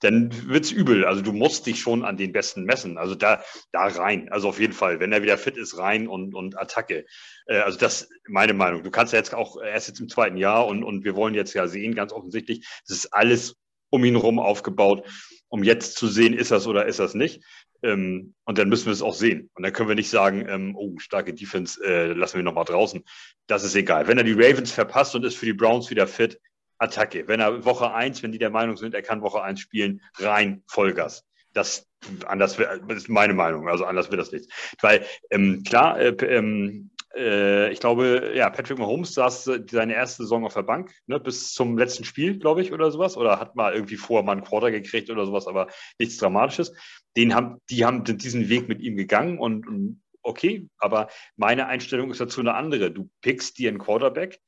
dann wird's übel. Also du musst dich schon an den Besten messen. Also da, da rein. Also auf jeden Fall, wenn er wieder fit ist, rein und, und Attacke. Äh, also das meine Meinung. Du kannst ja jetzt auch erst jetzt im zweiten Jahr und, und wir wollen jetzt ja sehen, ganz offensichtlich, das ist alles um ihn herum aufgebaut, um jetzt zu sehen, ist das oder ist das nicht. Ähm, und dann müssen wir es auch sehen. Und dann können wir nicht sagen, ähm, oh, starke Defense, äh, lassen wir nochmal draußen. Das ist egal. Wenn er die Ravens verpasst und ist für die Browns wieder fit, Attacke. Wenn er Woche eins, wenn die der Meinung sind, er kann Woche eins spielen, rein Vollgas. Das anders das ist meine Meinung, also anders wird das nicht. Weil ähm, klar, äh, ähm, äh, ich glaube, ja, Patrick Mahomes saß seine erste Saison auf der Bank, ne, bis zum letzten Spiel, glaube ich, oder sowas. Oder hat mal irgendwie vorher mal einen Quarter gekriegt oder sowas, aber nichts Dramatisches. Den haben, die haben diesen Weg mit ihm gegangen und, und okay, aber meine Einstellung ist dazu eine andere. Du pickst dir einen Quarterback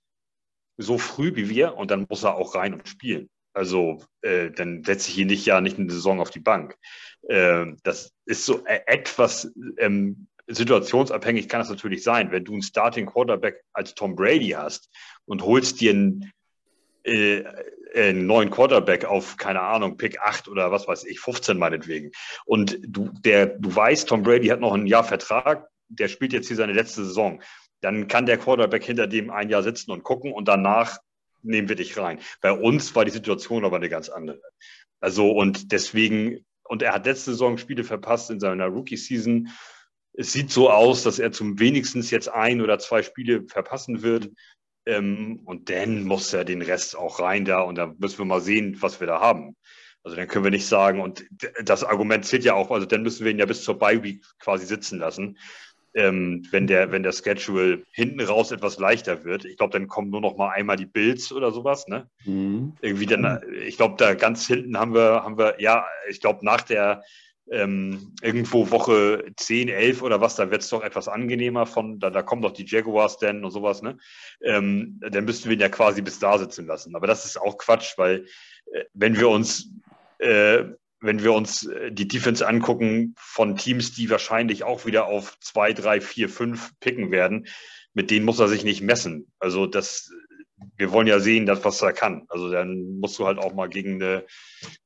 so früh wie wir und dann muss er auch rein und spielen. Also äh, dann setze ich ihn nicht ja nicht eine Saison auf die Bank. Äh, das ist so äh, etwas ähm, situationsabhängig kann das natürlich sein. Wenn du einen Starting Quarterback als Tom Brady hast und holst dir einen, äh, einen neuen Quarterback auf, keine Ahnung, Pick 8 oder was weiß ich, 15 meinetwegen. Und du, der, du weißt, Tom Brady hat noch ein Jahr Vertrag, der spielt jetzt hier seine letzte Saison. Dann kann der Quarterback hinter dem ein Jahr sitzen und gucken und danach nehmen wir dich rein. Bei uns war die Situation aber eine ganz andere. Also und deswegen, und er hat letzte Saison Spiele verpasst in seiner Rookie-Season es sieht so aus, dass er zum wenigstens jetzt ein oder zwei Spiele verpassen wird. Ähm, und dann muss er den Rest auch rein da und dann müssen wir mal sehen, was wir da haben. Also dann können wir nicht sagen, und das Argument zählt ja auch, also dann müssen wir ihn ja bis zur Bye Week quasi sitzen lassen. Ähm, wenn der, wenn der Schedule hinten raus etwas leichter wird. Ich glaube, dann kommen nur noch mal einmal die Bills oder sowas, ne? Mhm. Irgendwie dann, ich glaube, da ganz hinten haben wir, haben wir, ja, ich glaube, nach der, ähm, irgendwo Woche 10, 11 oder was, da wird es doch etwas angenehmer von, da, da kommen doch die Jaguars dann und sowas, ne? Ähm, dann müssten wir ihn ja quasi bis da sitzen lassen. Aber das ist auch Quatsch, weil äh, wenn wir uns äh, wenn wir uns äh, die Defense angucken von Teams, die wahrscheinlich auch wieder auf 2, 3, 4, 5 picken werden, mit denen muss er sich nicht messen. Also das wir wollen ja sehen, dass, was er kann. Also dann musst du halt auch mal gegen eine,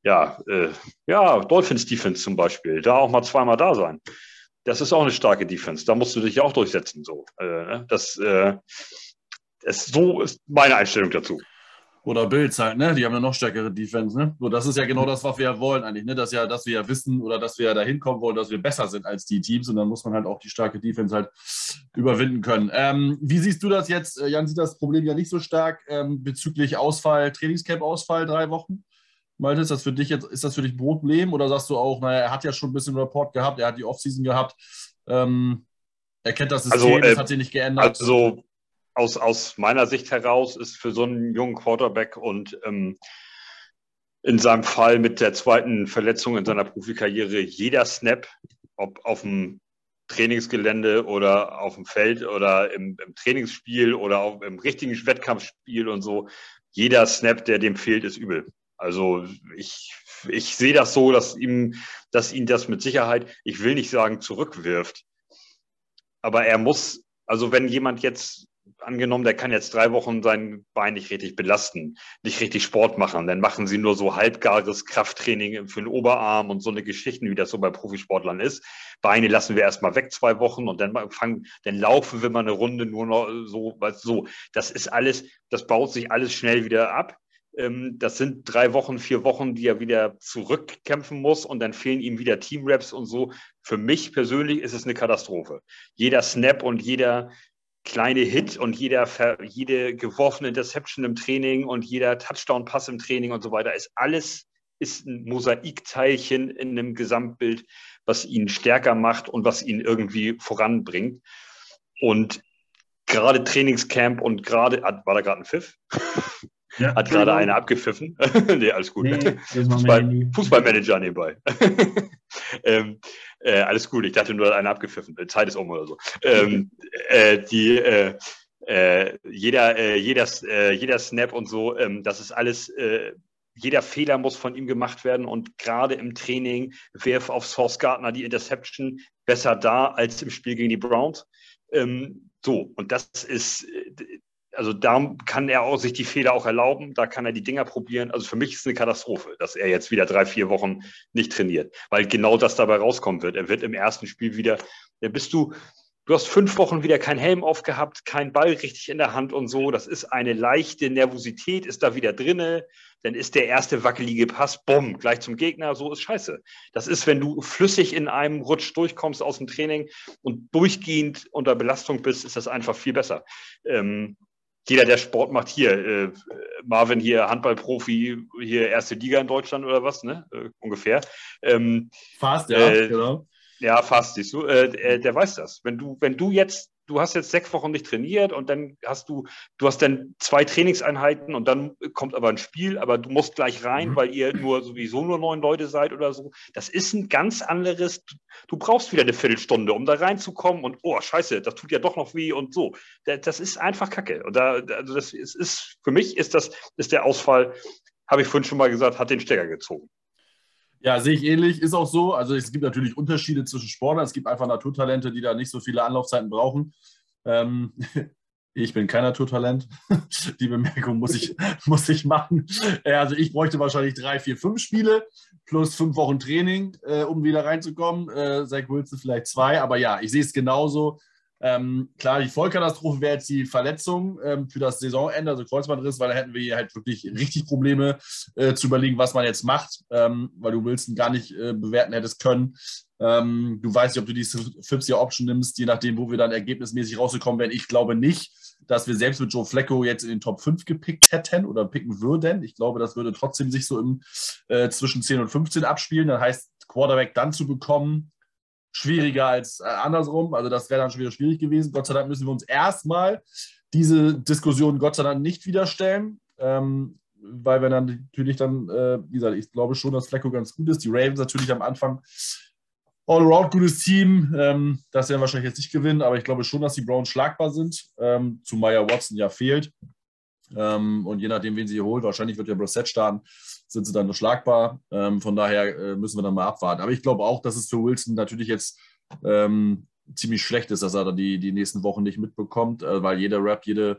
ja, äh, ja, Dolphins Defense zum Beispiel, da auch mal zweimal da sein. Das ist auch eine starke Defense. Da musst du dich auch durchsetzen. So, äh, ne? das, äh, ist, so ist meine Einstellung dazu. Oder Bills halt, ne? Die haben eine noch stärkere Defense, ne? So, das ist ja genau das, was wir ja wollen eigentlich, ne? Dass, ja, dass wir ja wissen oder dass wir ja dahin kommen wollen, dass wir besser sind als die Teams und dann muss man halt auch die starke Defense halt überwinden können. Ähm, wie siehst du das jetzt? Äh, Jan sieht das Problem ja nicht so stark ähm, bezüglich Ausfall, Trainingscamp-Ausfall, drei Wochen. Malte, ist das für dich jetzt, ist das für dich ein Problem oder sagst du auch, naja, er hat ja schon ein bisschen Rapport gehabt, er hat die Offseason gehabt, ähm, er kennt das System, also, äh, das hat sich nicht geändert. Also aus, aus meiner Sicht heraus ist für so einen jungen Quarterback und ähm, in seinem Fall mit der zweiten Verletzung in seiner Profikarriere jeder Snap, ob auf dem Trainingsgelände oder auf dem Feld oder im, im Trainingsspiel oder auch im richtigen Wettkampfspiel und so, jeder Snap, der dem fehlt, ist übel. Also ich, ich sehe das so, dass ihm, dass ihn das mit Sicherheit, ich will nicht sagen, zurückwirft. Aber er muss, also wenn jemand jetzt angenommen, der kann jetzt drei Wochen sein Bein nicht richtig belasten, nicht richtig Sport machen, dann machen sie nur so halbgares Krafttraining für den Oberarm und so eine Geschichten, wie das so bei Profisportlern ist. Beine lassen wir erstmal weg zwei Wochen und dann fangen, dann laufen wir mal eine Runde nur noch so, so. Das ist alles, das baut sich alles schnell wieder ab. Ähm, das sind drei Wochen, vier Wochen, die er wieder zurückkämpfen muss und dann fehlen ihm wieder Teamraps und so. Für mich persönlich ist es eine Katastrophe. Jeder Snap und jeder kleine Hit und jeder, jede geworfene Interception im Training und jeder Touchdown-Pass im Training und so weiter ist alles ist ein Mosaikteilchen in einem Gesamtbild, was ihn stärker macht und was ihn irgendwie voranbringt. Und gerade Trainingscamp und gerade, war da gerade ein Pfiff? Ja, Hat gerade einer abgepfiffen. nee, alles gut. Nee, Fußball, Fußballmanager nebenbei. ähm, äh, alles gut, ich dachte nur, einer abgepfiffen. Zeit ist um oder so. Ähm, äh, die, äh, äh jeder, äh, jeder, äh, jeder Snap und so, ähm, das ist alles jeder Fehler muss von ihm gemacht werden und gerade im Training wirf auf Source Gardner die Interception besser da als im Spiel gegen die Browns. Ähm, so, und das ist, also da kann er auch sich die Fehler auch erlauben, da kann er die Dinger probieren. Also für mich ist es eine Katastrophe, dass er jetzt wieder drei, vier Wochen nicht trainiert, weil genau das dabei rauskommen wird. Er wird im ersten Spiel wieder, da bist du, du hast fünf Wochen wieder keinen Helm aufgehabt, keinen Ball richtig in der Hand und so. Das ist eine leichte Nervosität, ist da wieder drinne. Dann ist der erste wackelige Pass, bumm, gleich zum Gegner, so ist scheiße. Das ist, wenn du flüssig in einem Rutsch durchkommst aus dem Training und durchgehend unter Belastung bist, ist das einfach viel besser. Ähm, jeder, der Sport macht, hier, äh, Marvin hier, Handballprofi, hier erste Liga in Deutschland oder was, ne? Äh, ungefähr. Ähm, fast, ja, äh, genau. Ja, fast, siehst du. Äh, der, der weiß das. Wenn du, wenn du jetzt du hast jetzt sechs Wochen nicht trainiert und dann hast du, du hast dann zwei Trainingseinheiten und dann kommt aber ein Spiel, aber du musst gleich rein, mhm. weil ihr nur sowieso nur neun Leute seid oder so. Das ist ein ganz anderes, du brauchst wieder eine Viertelstunde, um da reinzukommen und oh, scheiße, das tut ja doch noch weh und so. Das ist einfach Kacke. Und da, also das ist, für mich ist das, ist der Ausfall, habe ich vorhin schon mal gesagt, hat den Stecker gezogen. Ja, sehe ich ähnlich. Ist auch so. Also es gibt natürlich Unterschiede zwischen Sportlern. Es gibt einfach Naturtalente, die da nicht so viele Anlaufzeiten brauchen. Ähm, ich bin kein Naturtalent. Die Bemerkung muss ich, muss ich machen. Also ich bräuchte wahrscheinlich drei, vier, fünf Spiele plus fünf Wochen Training, äh, um wieder reinzukommen. Äh, Zach Wilson vielleicht zwei. Aber ja, ich sehe es genauso. Ähm, klar, die Vollkatastrophe wäre jetzt die Verletzung ähm, für das Saisonende, also Kreuzbandriss, weil da hätten wir hier halt wirklich richtig Probleme äh, zu überlegen, was man jetzt macht, ähm, weil du Wilson gar nicht äh, bewerten hättest können. Ähm, du weißt nicht, ob du die Fifth-Year-Option nimmst, je nachdem, wo wir dann ergebnismäßig rausgekommen wären. Ich glaube nicht, dass wir selbst mit Joe Flacco jetzt in den Top 5 gepickt hätten oder picken würden. Ich glaube, das würde trotzdem sich so im, äh, zwischen 10 und 15 abspielen. Das heißt, Quarterback dann zu bekommen, schwieriger als äh, andersrum. Also das wäre dann schon wieder schwierig gewesen. Gott sei Dank müssen wir uns erstmal diese Diskussion Gott sei Dank nicht wieder stellen, ähm, weil wir dann natürlich dann, äh, wie gesagt, ich glaube schon, dass Flecko ganz gut ist. Die Ravens natürlich am Anfang all-around gutes Team. Ähm, das werden wahrscheinlich jetzt nicht gewinnen, aber ich glaube schon, dass die Browns schlagbar sind, ähm, zumal ja Watson ja fehlt. Ähm, und je nachdem, wen sie hier holt, wahrscheinlich wird ja Brissett starten, sind sie dann nur schlagbar. Ähm, von daher äh, müssen wir dann mal abwarten. Aber ich glaube auch, dass es für Wilson natürlich jetzt ähm, ziemlich schlecht ist, dass er da die, die nächsten Wochen nicht mitbekommt, äh, weil jeder Rap, jede,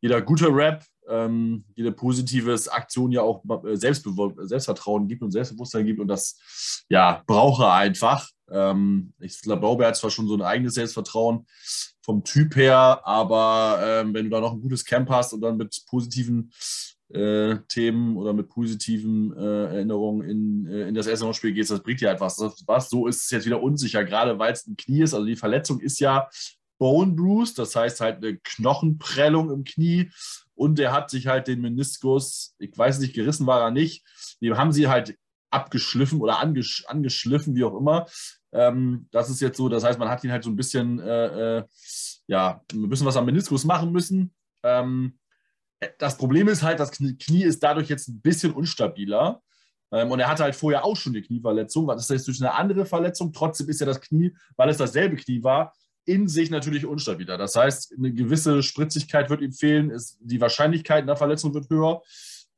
jeder gute Rap, ähm, jede positive Aktion ja auch äh, Selbstvertrauen gibt und Selbstbewusstsein gibt und das ja braucht er einfach. Ähm, ich glaube, er hat zwar schon so ein eigenes Selbstvertrauen, vom Typ her, aber ähm, wenn du da noch ein gutes Camp hast und dann mit positiven äh, Themen oder mit positiven äh, Erinnerungen in, äh, in das erste Spiel gehst, das bringt dir halt was. was. So ist es jetzt wieder unsicher, gerade weil es ein Knie ist. Also die Verletzung ist ja Bone Bruise, das heißt halt eine Knochenprellung im Knie. Und der hat sich halt den Meniskus, ich weiß nicht, gerissen war er nicht. Die haben sie halt abgeschliffen oder angesch angeschliffen, wie auch immer. Ähm, das ist jetzt so, das heißt, man hat ihn halt so ein bisschen, äh, äh, ja, ein bisschen was am Meniskus machen müssen. Ähm, das Problem ist halt, das Knie ist dadurch jetzt ein bisschen unstabiler. Ähm, und er hatte halt vorher auch schon eine Knieverletzung. Das ist jetzt durch eine andere Verletzung. Trotzdem ist ja das Knie, weil es dasselbe Knie war, in sich natürlich unstabiler. Das heißt, eine gewisse Spritzigkeit wird ihm fehlen. Ist, die Wahrscheinlichkeit einer Verletzung wird höher.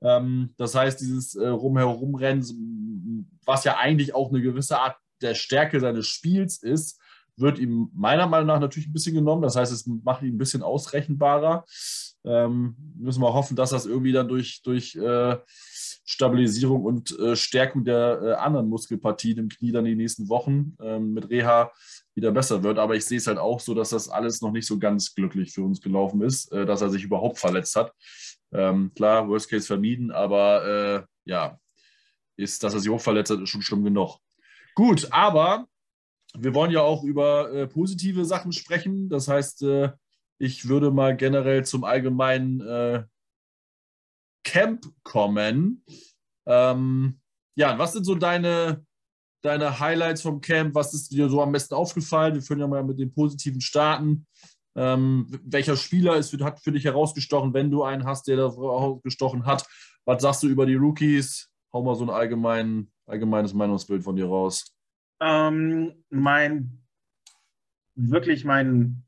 Ähm, das heißt, dieses äh, Rumherumrennen, was ja eigentlich auch eine gewisse Art der Stärke seines Spiels ist, wird ihm meiner Meinung nach natürlich ein bisschen genommen. Das heißt, es macht ihn ein bisschen ausrechenbarer. Ähm, müssen wir hoffen, dass das irgendwie dann durch, durch äh, Stabilisierung und äh, Stärkung der äh, anderen Muskelpartien im Knie dann die nächsten Wochen ähm, mit Reha wieder besser wird. Aber ich sehe es halt auch so, dass das alles noch nicht so ganz glücklich für uns gelaufen ist, äh, dass er sich überhaupt verletzt hat. Ähm, klar, Worst Case vermieden, aber äh, ja, ist, dass er sich hochverletzt hat, ist schon schlimm genug. Gut, aber wir wollen ja auch über äh, positive Sachen sprechen. Das heißt, äh, ich würde mal generell zum allgemeinen äh, Camp kommen. Ähm, ja, was sind so deine, deine Highlights vom Camp? Was ist dir so am besten aufgefallen? Wir können ja mal mit den positiven starten. Ähm, welcher Spieler ist, hat für dich herausgestochen, wenn du einen hast, der da herausgestochen hat? Was sagst du über die Rookies? Hau mal so ein allgemein, allgemeines Meinungsbild von dir raus. Ähm, mein, wirklich mein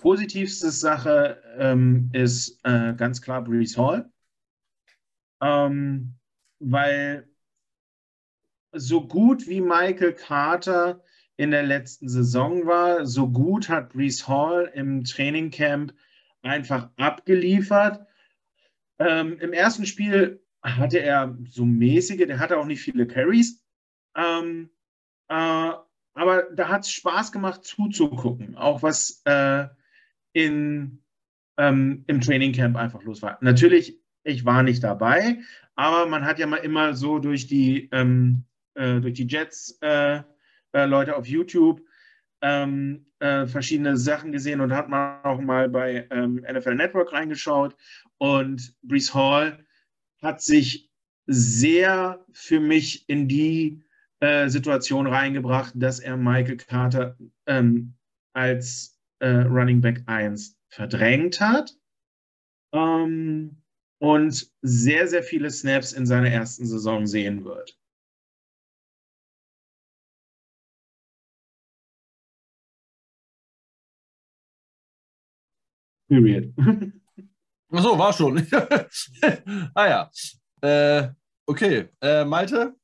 positivste Sache ähm, ist äh, ganz klar Brees Hall, ähm, weil so gut wie Michael Carter in der letzten Saison war. So gut hat Brees Hall im Trainingcamp einfach abgeliefert. Ähm, Im ersten Spiel hatte er so mäßige, der hatte auch nicht viele Carries. Ähm, äh, aber da hat es Spaß gemacht zuzugucken, auch was äh, in, ähm, im Trainingcamp einfach los war. Natürlich, ich war nicht dabei, aber man hat ja mal immer so durch die, ähm, äh, durch die Jets äh, äh, Leute auf YouTube ähm, äh, verschiedene Sachen gesehen und hat man auch mal bei ähm, NFL Network reingeschaut. Und Brees Hall hat sich sehr für mich in die äh, Situation reingebracht, dass er Michael Carter ähm, als äh, Running Back 1 verdrängt hat ähm, und sehr, sehr viele Snaps in seiner ersten Saison sehen wird. Period. Achso, war schon. ah ja. Äh, okay. Äh, Malte?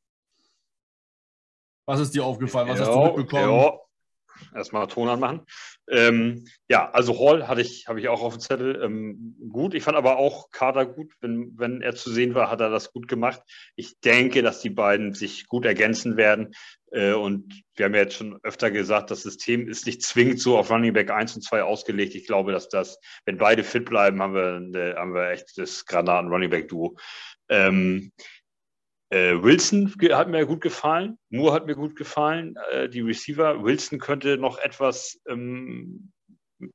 Was ist dir aufgefallen? Was ja, hast du mitbekommen? Ja. Erstmal Ton anmachen. Ähm, ja, also Hall hatte ich, habe ich auch auf dem Zettel. Ähm, gut. Ich fand aber auch Carter gut. Wenn, wenn er zu sehen war, hat er das gut gemacht. Ich denke, dass die beiden sich gut ergänzen werden. Äh, und wir haben ja jetzt schon öfter gesagt, das System ist nicht zwingend so auf Running Back 1 und 2 ausgelegt. Ich glaube, dass das, wenn beide fit bleiben, haben wir, haben wir echt das Granaten-Running Back-Duo. Ähm, äh, Wilson hat mir gut gefallen, Moore hat mir gut gefallen, äh, die Receiver. Wilson könnte noch etwas ähm,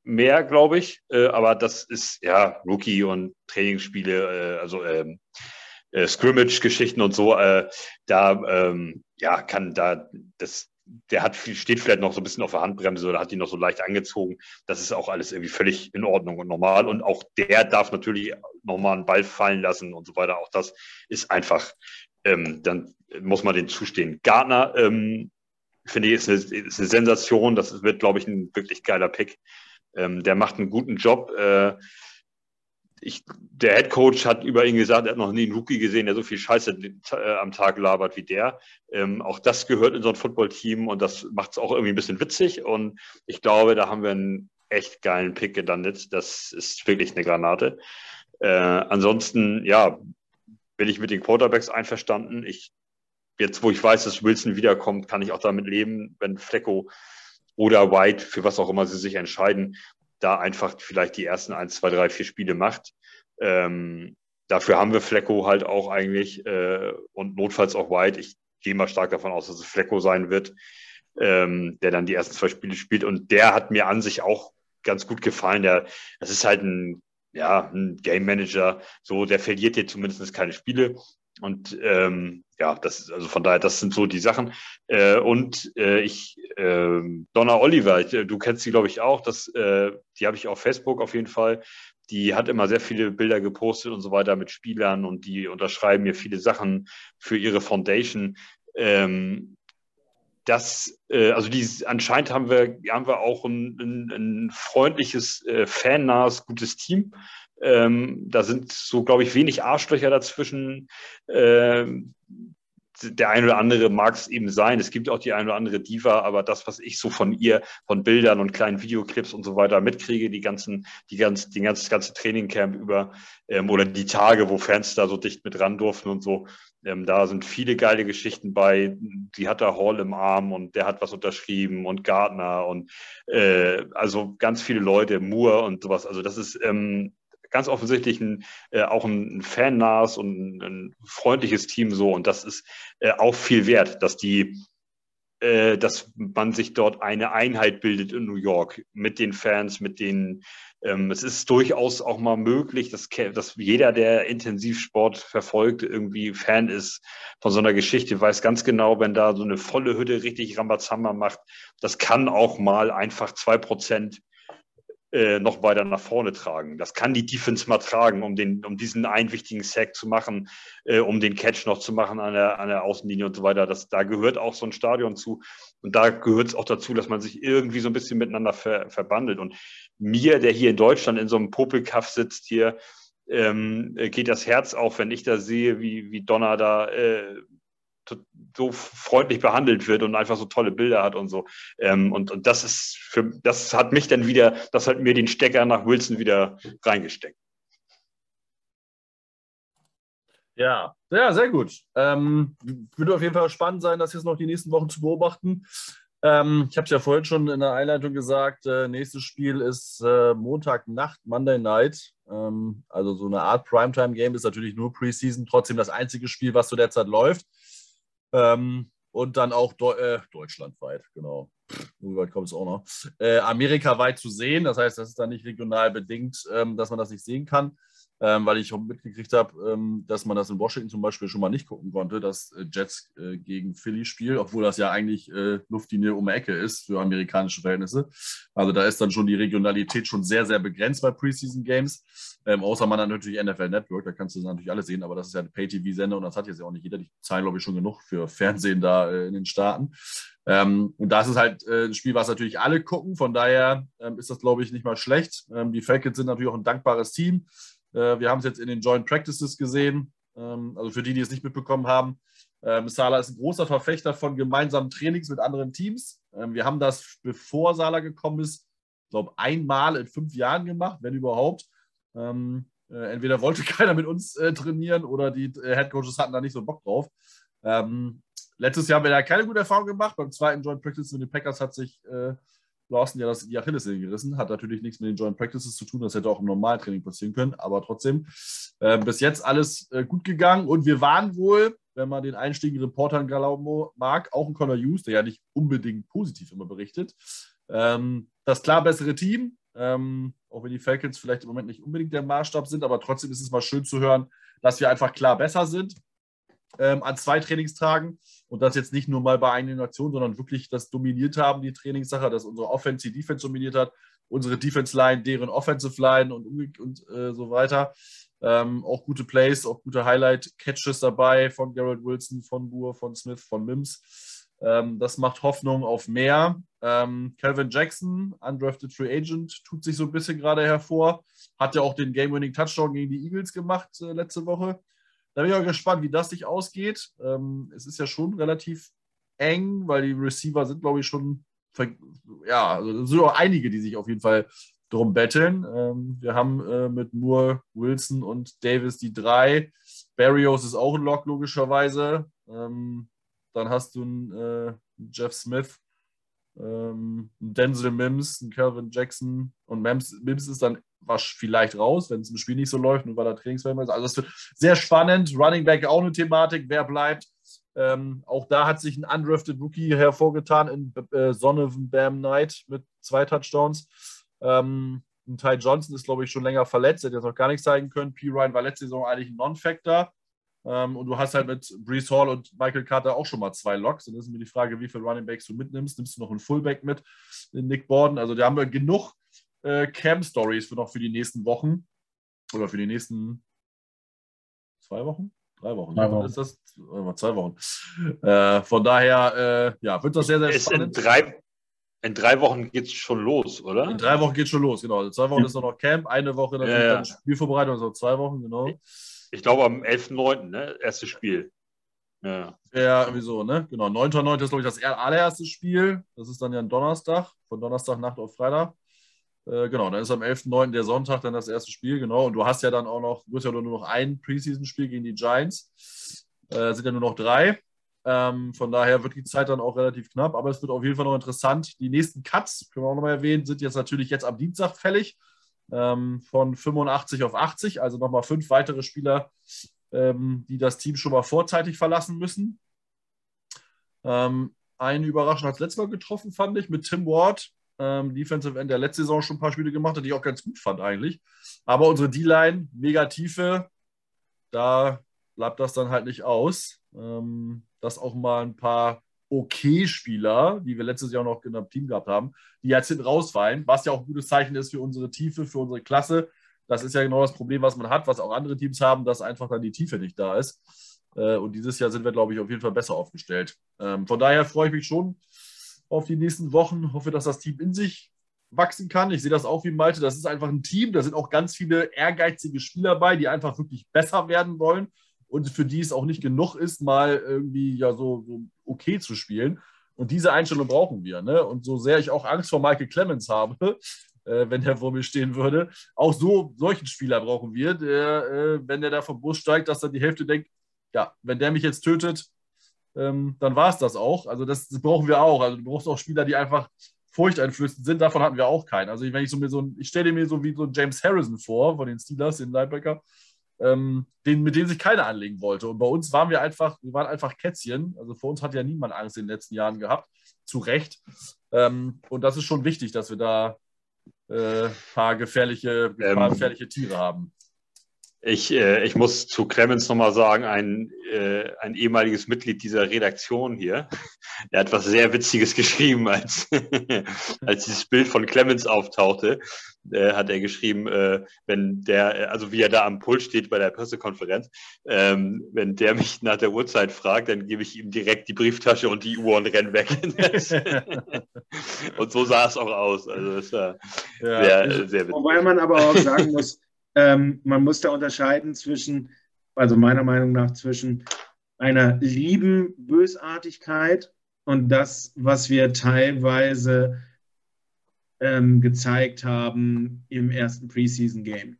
mehr, glaube ich, äh, aber das ist ja Rookie und Trainingsspiele, äh, also ähm, äh, Scrimmage-Geschichten und so. Äh, da ähm, ja kann da das der hat steht vielleicht noch so ein bisschen auf der Handbremse oder hat die noch so leicht angezogen. Das ist auch alles irgendwie völlig in Ordnung und normal. Und auch der darf natürlich nochmal einen Ball fallen lassen und so weiter. Auch das ist einfach ähm, dann muss man den zustehen. Gardner, ähm, finde ich, ist eine, ist eine, Sensation. Das wird, glaube ich, ein wirklich geiler Pick. Ähm, der macht einen guten Job. Äh, ich, der Head Coach hat über ihn gesagt, er hat noch nie einen Rookie gesehen, der so viel Scheiße äh, am Tag labert wie der. Ähm, auch das gehört in so ein Footballteam und das macht es auch irgendwie ein bisschen witzig. Und ich glaube, da haben wir einen echt geilen Pick gelandet. Das ist wirklich eine Granate. Äh, ansonsten, ja, bin ich mit den Quarterbacks einverstanden. Ich, jetzt, wo ich weiß, dass Wilson wiederkommt, kann ich auch damit leben, wenn Flecko oder White, für was auch immer sie sich entscheiden, da einfach vielleicht die ersten ein, zwei, drei, vier Spiele macht. Ähm, dafür haben wir Flecko halt auch eigentlich äh, und notfalls auch White. Ich gehe mal stark davon aus, dass es Flecko sein wird, ähm, der dann die ersten zwei Spiele spielt. Und der hat mir an sich auch ganz gut gefallen. Der, das ist halt ein, ja, ein Game Manager, so, der verliert dir zumindest keine Spiele. Und ähm, ja, das also von daher, das sind so die Sachen. Äh, und äh, ich, äh, Donna Oliver, du kennst sie, glaube ich, auch. Das, äh, die habe ich auf Facebook auf jeden Fall. Die hat immer sehr viele Bilder gepostet und so weiter mit Spielern und die unterschreiben mir viele Sachen für ihre Foundation. Ähm, das, äh, also die, anscheinend haben wir, haben wir auch ein, ein, ein freundliches, äh, fannahes, gutes Team. Ähm, da sind so, glaube ich, wenig Arschlöcher dazwischen. Ähm, der eine oder andere mag es eben sein. Es gibt auch die eine oder andere Diva, aber das, was ich so von ihr, von Bildern und kleinen Videoclips und so weiter mitkriege, die ganzen, die ganzen, die ganze, ganze Trainingcamp über ähm, oder die Tage, wo Fans da so dicht mit ran durften und so, ähm, da sind viele geile Geschichten bei. Die hat da Hall im Arm und der hat was unterschrieben und Gardner und äh, also ganz viele Leute, Moore und sowas. Also das ist ähm, ganz offensichtlich ein, äh, auch ein fannahes und ein, ein, freundliches Team so. Und das ist äh, auch viel wert, dass die äh, dass man sich dort eine Einheit bildet in New York mit den Fans, mit den ähm, es ist durchaus auch mal möglich, dass, dass jeder, der Intensivsport verfolgt, irgendwie Fan ist von so einer Geschichte, weiß ganz genau, wenn da so eine volle Hütte richtig Rambazamba macht, das kann auch mal einfach zwei Prozent äh, noch weiter nach vorne tragen. Das kann die Defense mal tragen, um, den, um diesen einen wichtigen Sack zu machen, äh, um den Catch noch zu machen an der, an der Außenlinie und so weiter. Das, da gehört auch so ein Stadion zu. Und da gehört es auch dazu, dass man sich irgendwie so ein bisschen miteinander ver, verbandelt. Und mir, der hier in Deutschland in so einem Popelkaff sitzt, hier ähm, geht das Herz auf, wenn ich da sehe, wie, wie Donner da äh, so freundlich behandelt wird und einfach so tolle Bilder hat und so. Ähm, und, und das ist für das hat mich dann wieder, das hat mir den Stecker nach Wilson wieder reingesteckt. Ja, ja, sehr gut. Ähm, würde auf jeden Fall spannend sein, das jetzt noch die nächsten Wochen zu beobachten. Ähm, ich habe es ja vorhin schon in der Einleitung gesagt, äh, nächstes Spiel ist äh, Montagnacht, Monday Night. Ähm, also so eine Art Primetime-Game ist natürlich nur Preseason, trotzdem das einzige Spiel, was zu der Zeit läuft. Ähm, und dann auch Deu äh, deutschlandweit, genau. So weit kommt es auch noch. Äh, amerikaweit zu sehen, das heißt, das ist dann nicht regional bedingt, ähm, dass man das nicht sehen kann ähm, weil ich mitgekriegt habe, ähm, dass man das in Washington zum Beispiel schon mal nicht gucken konnte, das äh, Jets äh, gegen Philly Spiel, obwohl das ja eigentlich äh, Luftlinie um Ecke ist für amerikanische Verhältnisse. Also da ist dann schon die Regionalität schon sehr, sehr begrenzt bei Preseason Games. Ähm, außer man hat natürlich NFL Network, da kannst du natürlich alles sehen, aber das ist ja ein Pay-TV-Sender und das hat jetzt ja auch nicht jeder. Die zahlen, glaube ich, schon genug für Fernsehen da äh, in den Staaten. Ähm, und das ist halt äh, ein Spiel, was natürlich alle gucken. Von daher ähm, ist das, glaube ich, nicht mal schlecht. Ähm, die Falcons sind natürlich auch ein dankbares Team. Äh, wir haben es jetzt in den Joint Practices gesehen. Ähm, also für die, die es nicht mitbekommen haben, ähm, Sala ist ein großer Verfechter von gemeinsamen Trainings mit anderen Teams. Ähm, wir haben das, bevor Sala gekommen ist, ich glaube, einmal in fünf Jahren gemacht, wenn überhaupt. Äh, entweder wollte keiner mit uns äh, trainieren oder die Headcoaches hatten da nicht so Bock drauf. letztes Jahr haben wir da keine gute Erfahrung gemacht. Beim zweiten Joint Practice mit den Packers hat sich Lawson ja das, die Achillessehne gerissen. Hat natürlich nichts mit den Joint Practices zu tun. Das hätte auch im Normaltraining passieren können. Aber trotzdem, äh, bis jetzt alles äh, gut gegangen. Und wir waren wohl, wenn man den einstiegigen Reportern glauben mag, auch ein Connor Hughes, der ja nicht unbedingt positiv immer berichtet. Ähm, das klar bessere Team. Ähm, auch wenn die Falcons vielleicht im Moment nicht unbedingt der Maßstab sind, aber trotzdem ist es mal schön zu hören, dass wir einfach klar besser sind ähm, an zwei Trainingstagen und das jetzt nicht nur mal bei einer Nation, sondern wirklich das dominiert haben, die Trainingssache, dass unsere Offense die Defense dominiert hat, unsere Defense Line, deren Offensive Line und, und äh, so weiter. Ähm, auch gute Plays, auch gute Highlight-Catches dabei von Garrett Wilson, von Boer, von Smith, von Mims. Ähm, das macht Hoffnung auf mehr. Ähm, Calvin Jackson, undrafted Free Agent, tut sich so ein bisschen gerade hervor. Hat ja auch den Game-Winning-Touchdown gegen die Eagles gemacht äh, letzte Woche. Da bin ich auch gespannt, wie das sich ausgeht. Ähm, es ist ja schon relativ eng, weil die Receiver sind, glaube ich, schon, ja, also es sind auch einige, die sich auf jeden Fall drum betteln. Ähm, wir haben äh, mit Moore, Wilson und Davis die drei. Barrios ist auch ein Lock, logischerweise. Ähm, dann hast du einen äh, Jeff Smith, ähm, Denzel Mims, Calvin Jackson und Mims, Mims ist dann was vielleicht raus, wenn es im Spiel nicht so läuft und weil er Trainingsfilm ist. Also es wird sehr spannend. Running Back auch eine Thematik, wer bleibt. Ähm, auch da hat sich ein undrafted Rookie hervorgetan in äh, Sonovan Bam Knight mit zwei Touchdowns. Ähm, Ty Johnson ist, glaube ich, schon länger verletzt, hat jetzt noch gar nichts zeigen können. P. Ryan war letzte Saison eigentlich ein Non-Factor. Ähm, und du hast halt mit Brees Hall und Michael Carter auch schon mal zwei Locks. Und das ist mir die Frage, wie viele Running Backs du mitnimmst. Nimmst du noch einen Fullback mit, in Nick Borden? Also da haben wir genug äh, Cam-Stories für noch für die nächsten Wochen. Oder für die nächsten zwei Wochen? Drei Wochen. Drei Wochen. Ist das? Zwei Wochen. Äh, von daher, äh, ja, wird das sehr, sehr ist spannend. In drei, in drei Wochen geht es schon los, oder? In drei Wochen geht es schon los, genau. In zwei Wochen ist noch Camp, eine Woche dann, ja, ja. Spielvorbereitung, also zwei Wochen, genau. Ich glaube am 11.9., ne? Erstes Spiel. Ja. Ja, wieso, ne? Genau. 9.9. ist, glaube ich, das allererste Spiel. Das ist dann ja ein Donnerstag, von Donnerstagnacht auf Freitag. Äh, genau, dann ist am 11.9. der Sonntag dann das erste Spiel, genau. Und du hast ja dann auch noch, du hast ja nur noch ein Preseason-Spiel gegen die Giants. Äh, sind ja nur noch drei. Ähm, von daher wird die Zeit dann auch relativ knapp, aber es wird auf jeden Fall noch interessant. Die nächsten Cuts, können wir auch nochmal erwähnen, sind jetzt natürlich jetzt am Dienstag fällig ähm, von 85 auf 80, also nochmal fünf weitere Spieler, ähm, die das Team schon mal vorzeitig verlassen müssen. Ähm, eine Überraschung hat es letztes Mal getroffen, fand ich, mit Tim Ward, ähm, Defensive End, der letzte Saison schon ein paar Spiele gemacht hat, die ich auch ganz gut fand eigentlich. Aber unsere D-Line, mega Tiefe, da bleibt das dann halt nicht aus, ähm, dass auch mal ein paar Okay-Spieler, die wir letztes Jahr noch in einem Team gehabt haben, die jetzt hinten rausfallen, was ja auch ein gutes Zeichen ist für unsere Tiefe, für unsere Klasse. Das ist ja genau das Problem, was man hat, was auch andere Teams haben, dass einfach dann die Tiefe nicht da ist. Äh, und dieses Jahr sind wir, glaube ich, auf jeden Fall besser aufgestellt. Ähm, von daher freue ich mich schon auf die nächsten Wochen. Hoffe, dass das Team in sich wachsen kann. Ich sehe das auch wie Malte. Das ist einfach ein Team. Da sind auch ganz viele ehrgeizige Spieler bei, die einfach wirklich besser werden wollen und für die es auch nicht genug ist, mal irgendwie ja so, so okay zu spielen. Und diese Einstellung brauchen wir. Ne? Und so sehr ich auch Angst vor Michael Clemens habe, äh, wenn der vor mir stehen würde, auch so solchen Spieler brauchen wir, der, äh, wenn der da vom Bus steigt, dass dann die Hälfte denkt, ja, wenn der mich jetzt tötet, ähm, dann war es das auch. Also das, das, brauchen wir auch. Also du brauchst auch Spieler, die einfach furchteinflößend sind. Davon hatten wir auch keinen. Also wenn ich so mir so ich stelle mir so wie so James Harrison vor von den Steelers, den Linebacker, ähm, den, mit dem sich keiner anlegen wollte. Und bei uns waren wir einfach, wir waren einfach Kätzchen. Also vor uns hat ja niemand Angst in den letzten Jahren gehabt. Zu Recht. Ähm, und das ist schon wichtig, dass wir da äh, ein paar gefährliche, ähm, paar gefährliche Tiere haben. Ich, äh, ich muss zu Clemens nochmal sagen, ein, äh, ein ehemaliges Mitglied dieser Redaktion hier, der hat was sehr Witziges geschrieben, als, als dieses Bild von Clemens auftauchte, äh, hat er geschrieben, äh, wenn der, also wie er da am Pult steht bei der Pressekonferenz, ähm, wenn der mich nach der Uhrzeit fragt, dann gebe ich ihm direkt die Brieftasche und die Uhr und renn weg. und so sah es auch aus. Also das war ja, sehr, sehr witzig. Wobei man aber auch sagen muss, ähm, man muss da unterscheiden zwischen, also meiner Meinung nach, zwischen einer lieben Bösartigkeit und das, was wir teilweise ähm, gezeigt haben im ersten Preseason-Game,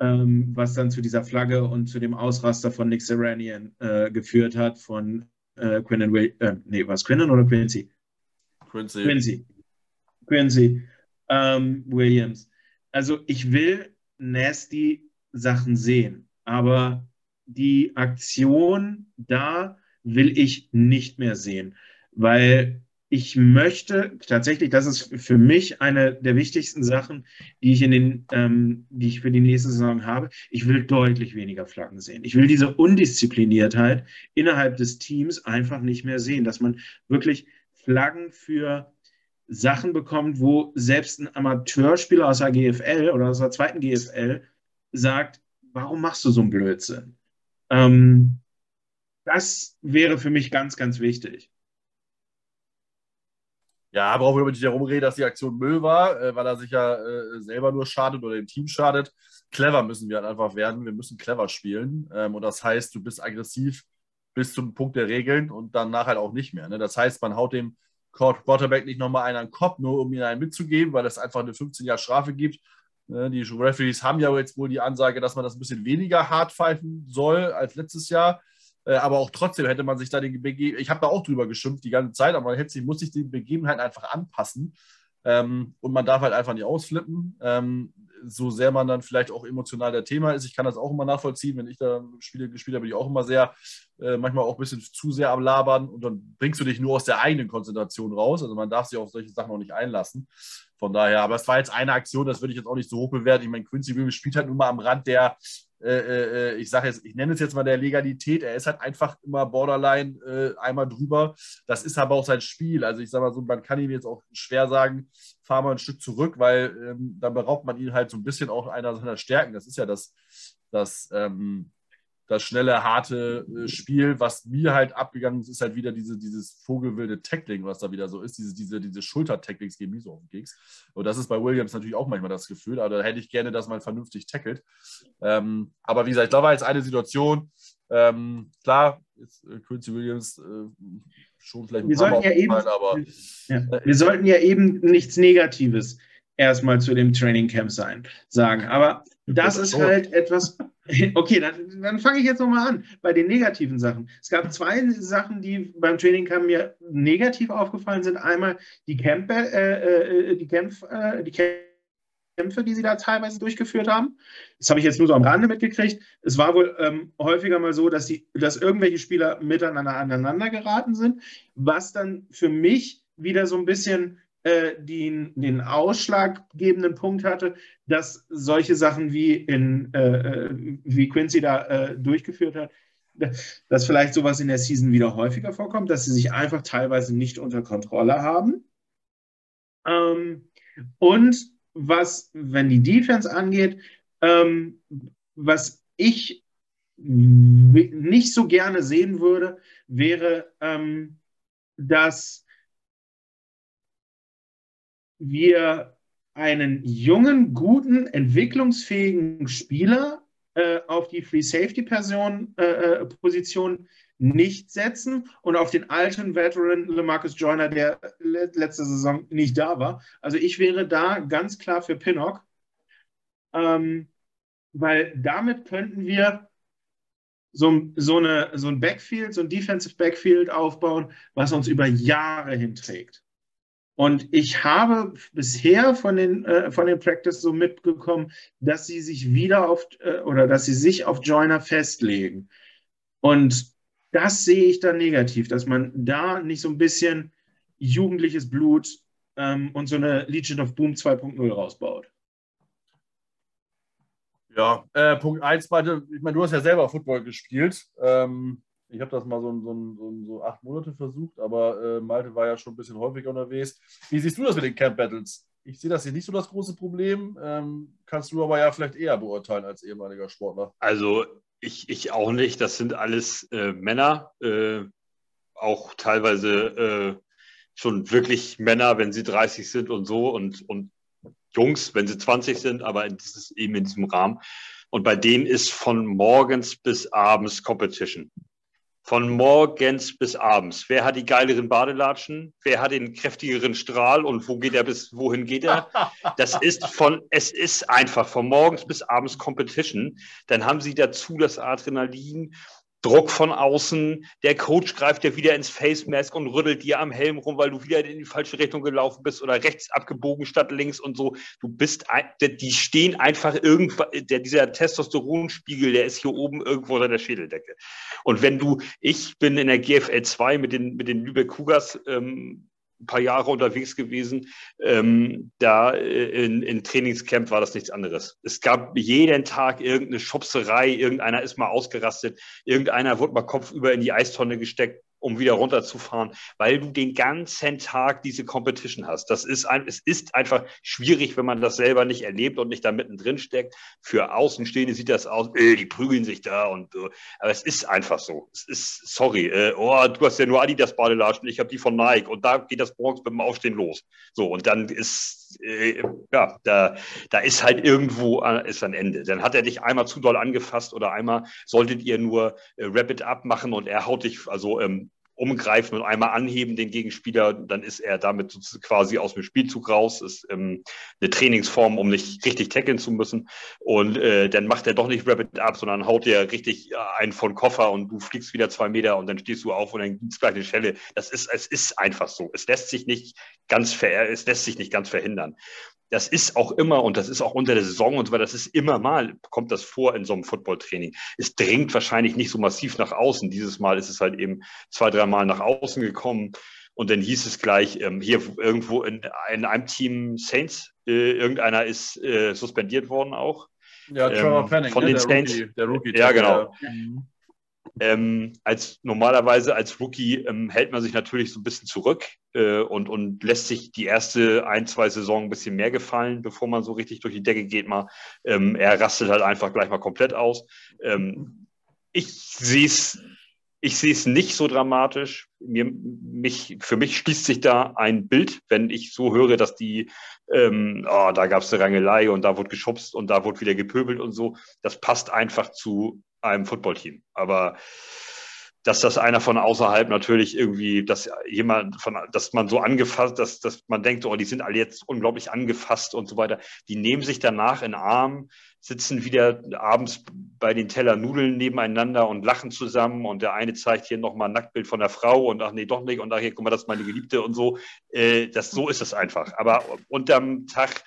ähm, was dann zu dieser Flagge und zu dem Ausraster von Nick Seranian äh, geführt hat, von äh, Quinnen, äh, nee, was Quinnen oder Quincy? Quincy. Quincy. Quincy ähm, Williams. Also ich will nasty Sachen sehen. Aber die Aktion da will ich nicht mehr sehen, weil ich möchte tatsächlich, das ist für mich eine der wichtigsten Sachen, die ich in den, ähm, die ich für die nächste Saison habe. Ich will deutlich weniger Flaggen sehen. Ich will diese Undiszipliniertheit innerhalb des Teams einfach nicht mehr sehen, dass man wirklich Flaggen für Sachen bekommt, wo selbst ein Amateurspieler aus der GFL oder aus der zweiten GFL sagt, warum machst du so einen Blödsinn? Ähm, das wäre für mich ganz, ganz wichtig. Ja, brauchen wir nicht darum reden, dass die Aktion Müll war, äh, weil er sich ja äh, selber nur schadet oder dem Team schadet. Clever müssen wir halt einfach werden. Wir müssen clever spielen. Ähm, und das heißt, du bist aggressiv bis zum Punkt der Regeln und dann nachher halt auch nicht mehr. Ne? Das heißt, man haut dem Quarterback nicht nochmal einen an den Kopf, nur um ihn einen mitzugeben, weil es einfach eine 15 Jahre Strafe gibt. Ne, die Referees haben ja jetzt wohl die Ansage, dass man das ein bisschen weniger hart pfeifen soll als letztes Jahr. Äh, aber auch trotzdem hätte man sich da die Begebenheiten, ich habe da auch drüber geschimpft die ganze Zeit, aber man hätte muss sich die Begebenheiten einfach anpassen. Ähm, und man darf halt einfach nicht ausflippen. Ähm, so sehr man dann vielleicht auch emotional der Thema ist. Ich kann das auch immer nachvollziehen, wenn ich da Spiele gespielt habe, bin ich auch immer sehr, äh, manchmal auch ein bisschen zu sehr am Labern und dann bringst du dich nur aus der eigenen Konzentration raus. Also man darf sich auf solche Sachen auch nicht einlassen. Von daher, aber es war jetzt eine Aktion, das würde ich jetzt auch nicht so hoch bewerten. Ich meine, Quincy Williams spielt halt nur mal am Rand der äh, äh, ich sage jetzt, ich nenne es jetzt mal der Legalität, er ist halt einfach immer borderline äh, einmal drüber. Das ist aber auch sein Spiel. Also ich sage mal so, man kann ihm jetzt auch schwer sagen, fahr mal ein Stück zurück, weil ähm, dann beraubt man ihn halt so ein bisschen auch einer seiner Stärken. Das ist ja das, das ähm, das schnelle, harte äh, Spiel. Was mir halt abgegangen ist, ist halt wieder diese, dieses vogelwilde Tackling, was da wieder so ist. Diese, diese, diese Schulter-Tacklings gehen nie so auf den Keks. Und das ist bei Williams natürlich auch manchmal das Gefühl. Aber da hätte ich gerne, dass man vernünftig tackelt. Ähm, aber wie gesagt, da war jetzt eine Situation. Ähm, klar, ist äh, Quincy Williams äh, schon vielleicht ein wir sollten ja eben, aber. Ja, äh, wir sollten ja eben nichts Negatives erstmal zu dem Training Camp sein, sagen. Aber das ist halt etwas. Okay, dann, dann fange ich jetzt nochmal an bei den negativen Sachen. Es gab zwei Sachen, die beim Training Camp mir negativ aufgefallen sind. Einmal die, Camp, äh, äh, die, Kämpf, äh, die Kämpfe, die sie da teilweise durchgeführt haben. Das habe ich jetzt nur so am Rande mitgekriegt. Es war wohl ähm, häufiger mal so, dass, die, dass irgendwelche Spieler miteinander aneinander geraten sind, was dann für mich wieder so ein bisschen äh, den, den ausschlaggebenden Punkt hatte, dass solche Sachen wie, in, äh, äh, wie Quincy da äh, durchgeführt hat, dass vielleicht sowas in der Season wieder häufiger vorkommt, dass sie sich einfach teilweise nicht unter Kontrolle haben. Ähm, und was, wenn die Defense angeht, ähm, was ich nicht so gerne sehen würde, wäre, ähm, dass wir einen jungen, guten, entwicklungsfähigen Spieler äh, auf die Free Safety Person, äh, äh, Position nicht setzen und auf den alten Veteran LeMarcus Joyner, der le letzte Saison nicht da war. Also ich wäre da ganz klar für Pinnock, ähm, weil damit könnten wir so, so, eine, so ein Backfield, so ein Defensive Backfield aufbauen, was uns über Jahre hinträgt. Und ich habe bisher von den, äh, von den Practice so mitbekommen, dass sie sich wieder auf äh, oder dass sie sich auf Joiner festlegen. Und das sehe ich dann negativ, dass man da nicht so ein bisschen jugendliches Blut ähm, und so eine Legion of Boom 2.0 rausbaut. Ja, äh, Punkt 1, ich meine, du hast ja selber Football gespielt. Ähm, ich habe das mal so, so, so, so, acht Monate versucht, aber äh, Malte war ja schon ein bisschen häufiger unterwegs. Wie siehst du das mit den Camp Battles? Ich sehe das hier nicht so das große Problem. Ähm, kannst du aber ja vielleicht eher beurteilen als ehemaliger Sportler. Also ich, ich auch nicht. Das sind alles äh, Männer, äh, auch teilweise äh, schon wirklich Männer, wenn sie 30 sind und so und, und Jungs, wenn sie 20 sind, aber in dieses, eben in diesem Rahmen. Und bei denen ist von morgens bis abends Competition. Von morgens bis abends. Wer hat die geileren Badelatschen? Wer hat den kräftigeren Strahl und wo geht er bis, wohin geht er? Das ist von, es ist einfach von morgens bis abends Competition. Dann haben sie dazu das Adrenalin Druck von außen, der Coach greift dir wieder ins Face Mask und rüttelt dir am Helm rum, weil du wieder in die falsche Richtung gelaufen bist oder rechts abgebogen statt links und so. Du bist, die stehen einfach irgendwo, der, dieser Testosteronspiegel, der ist hier oben irgendwo unter der Schädeldecke. Und wenn du, ich bin in der GFL 2 mit den, mit den Lübeck Cougars, ähm, ein paar Jahre unterwegs gewesen. Ähm, da äh, in, in Trainingscamp war das nichts anderes. Es gab jeden Tag irgendeine Schubserei, irgendeiner ist mal ausgerastet, irgendeiner wurde mal kopfüber in die Eistonne gesteckt um wieder runterzufahren, weil du den ganzen Tag diese Competition hast. Das ist ein, es ist einfach schwierig, wenn man das selber nicht erlebt und nicht da mittendrin steckt. Für Außenstehende sieht das aus, äh, die prügeln sich da und äh, aber es ist einfach so. Es ist, sorry, äh, oh, du hast ja nur Adidas Badelatschen, ich habe die von Nike und da geht das morgens dem Aufstehen los. So, und dann ist, äh, ja, da, da ist halt irgendwo äh, ist ein Ende. Dann hat er dich einmal zu doll angefasst oder einmal solltet ihr nur äh, Rapid Up machen und er haut dich, also ähm, umgreifen und einmal anheben den Gegenspieler, dann ist er damit quasi aus dem Spielzug raus. Ist ähm, eine Trainingsform, um nicht richtig tackeln zu müssen. Und äh, dann macht er doch nicht Rapid ab, sondern haut dir richtig äh, einen von Koffer und du fliegst wieder zwei Meter und dann stehst du auf und dann gibt's gleich eine Schelle. Das ist, es ist einfach so. Es lässt sich nicht ganz ver, es lässt sich nicht ganz verhindern das ist auch immer, und das ist auch unter der Saison und so weiter, das ist immer mal, kommt das vor in so einem Footballtraining. Es dringt wahrscheinlich nicht so massiv nach außen. Dieses Mal ist es halt eben zwei, dreimal nach außen gekommen. Und dann hieß es gleich, ähm, hier irgendwo in, in, einem Team Saints, äh, irgendeiner ist äh, suspendiert worden auch. Ja, Trevor ähm, Penning, von ne, den der Saints. Rookie, der Rookie ja, genau. Ja. Ähm, als normalerweise als Rookie ähm, hält man sich natürlich so ein bisschen zurück äh, und, und lässt sich die erste ein, zwei Saison ein bisschen mehr gefallen, bevor man so richtig durch die Decke geht mal. Ähm, er rastet halt einfach gleich mal komplett aus. Ähm, ich sehe es ich sehe es nicht so dramatisch. Mir, mich, für mich schließt sich da ein Bild, wenn ich so höre, dass die, ähm, oh, da gab es eine Rangelei und da wurde geschubst und da wurde wieder gepöbelt und so. Das passt einfach zu einem Footballteam. Aber dass das einer von außerhalb natürlich irgendwie, dass jemand von, dass man so angefasst, dass, dass man denkt, oh, die sind alle jetzt unglaublich angefasst und so weiter. Die nehmen sich danach in Arm, sitzen wieder abends bei den Teller Nudeln nebeneinander und lachen zusammen und der eine zeigt hier nochmal ein Nacktbild von der Frau und ach nee, doch nicht und ach hier, guck mal, das ist meine Geliebte und so. Äh, das, so ist es einfach. Aber unterm Tag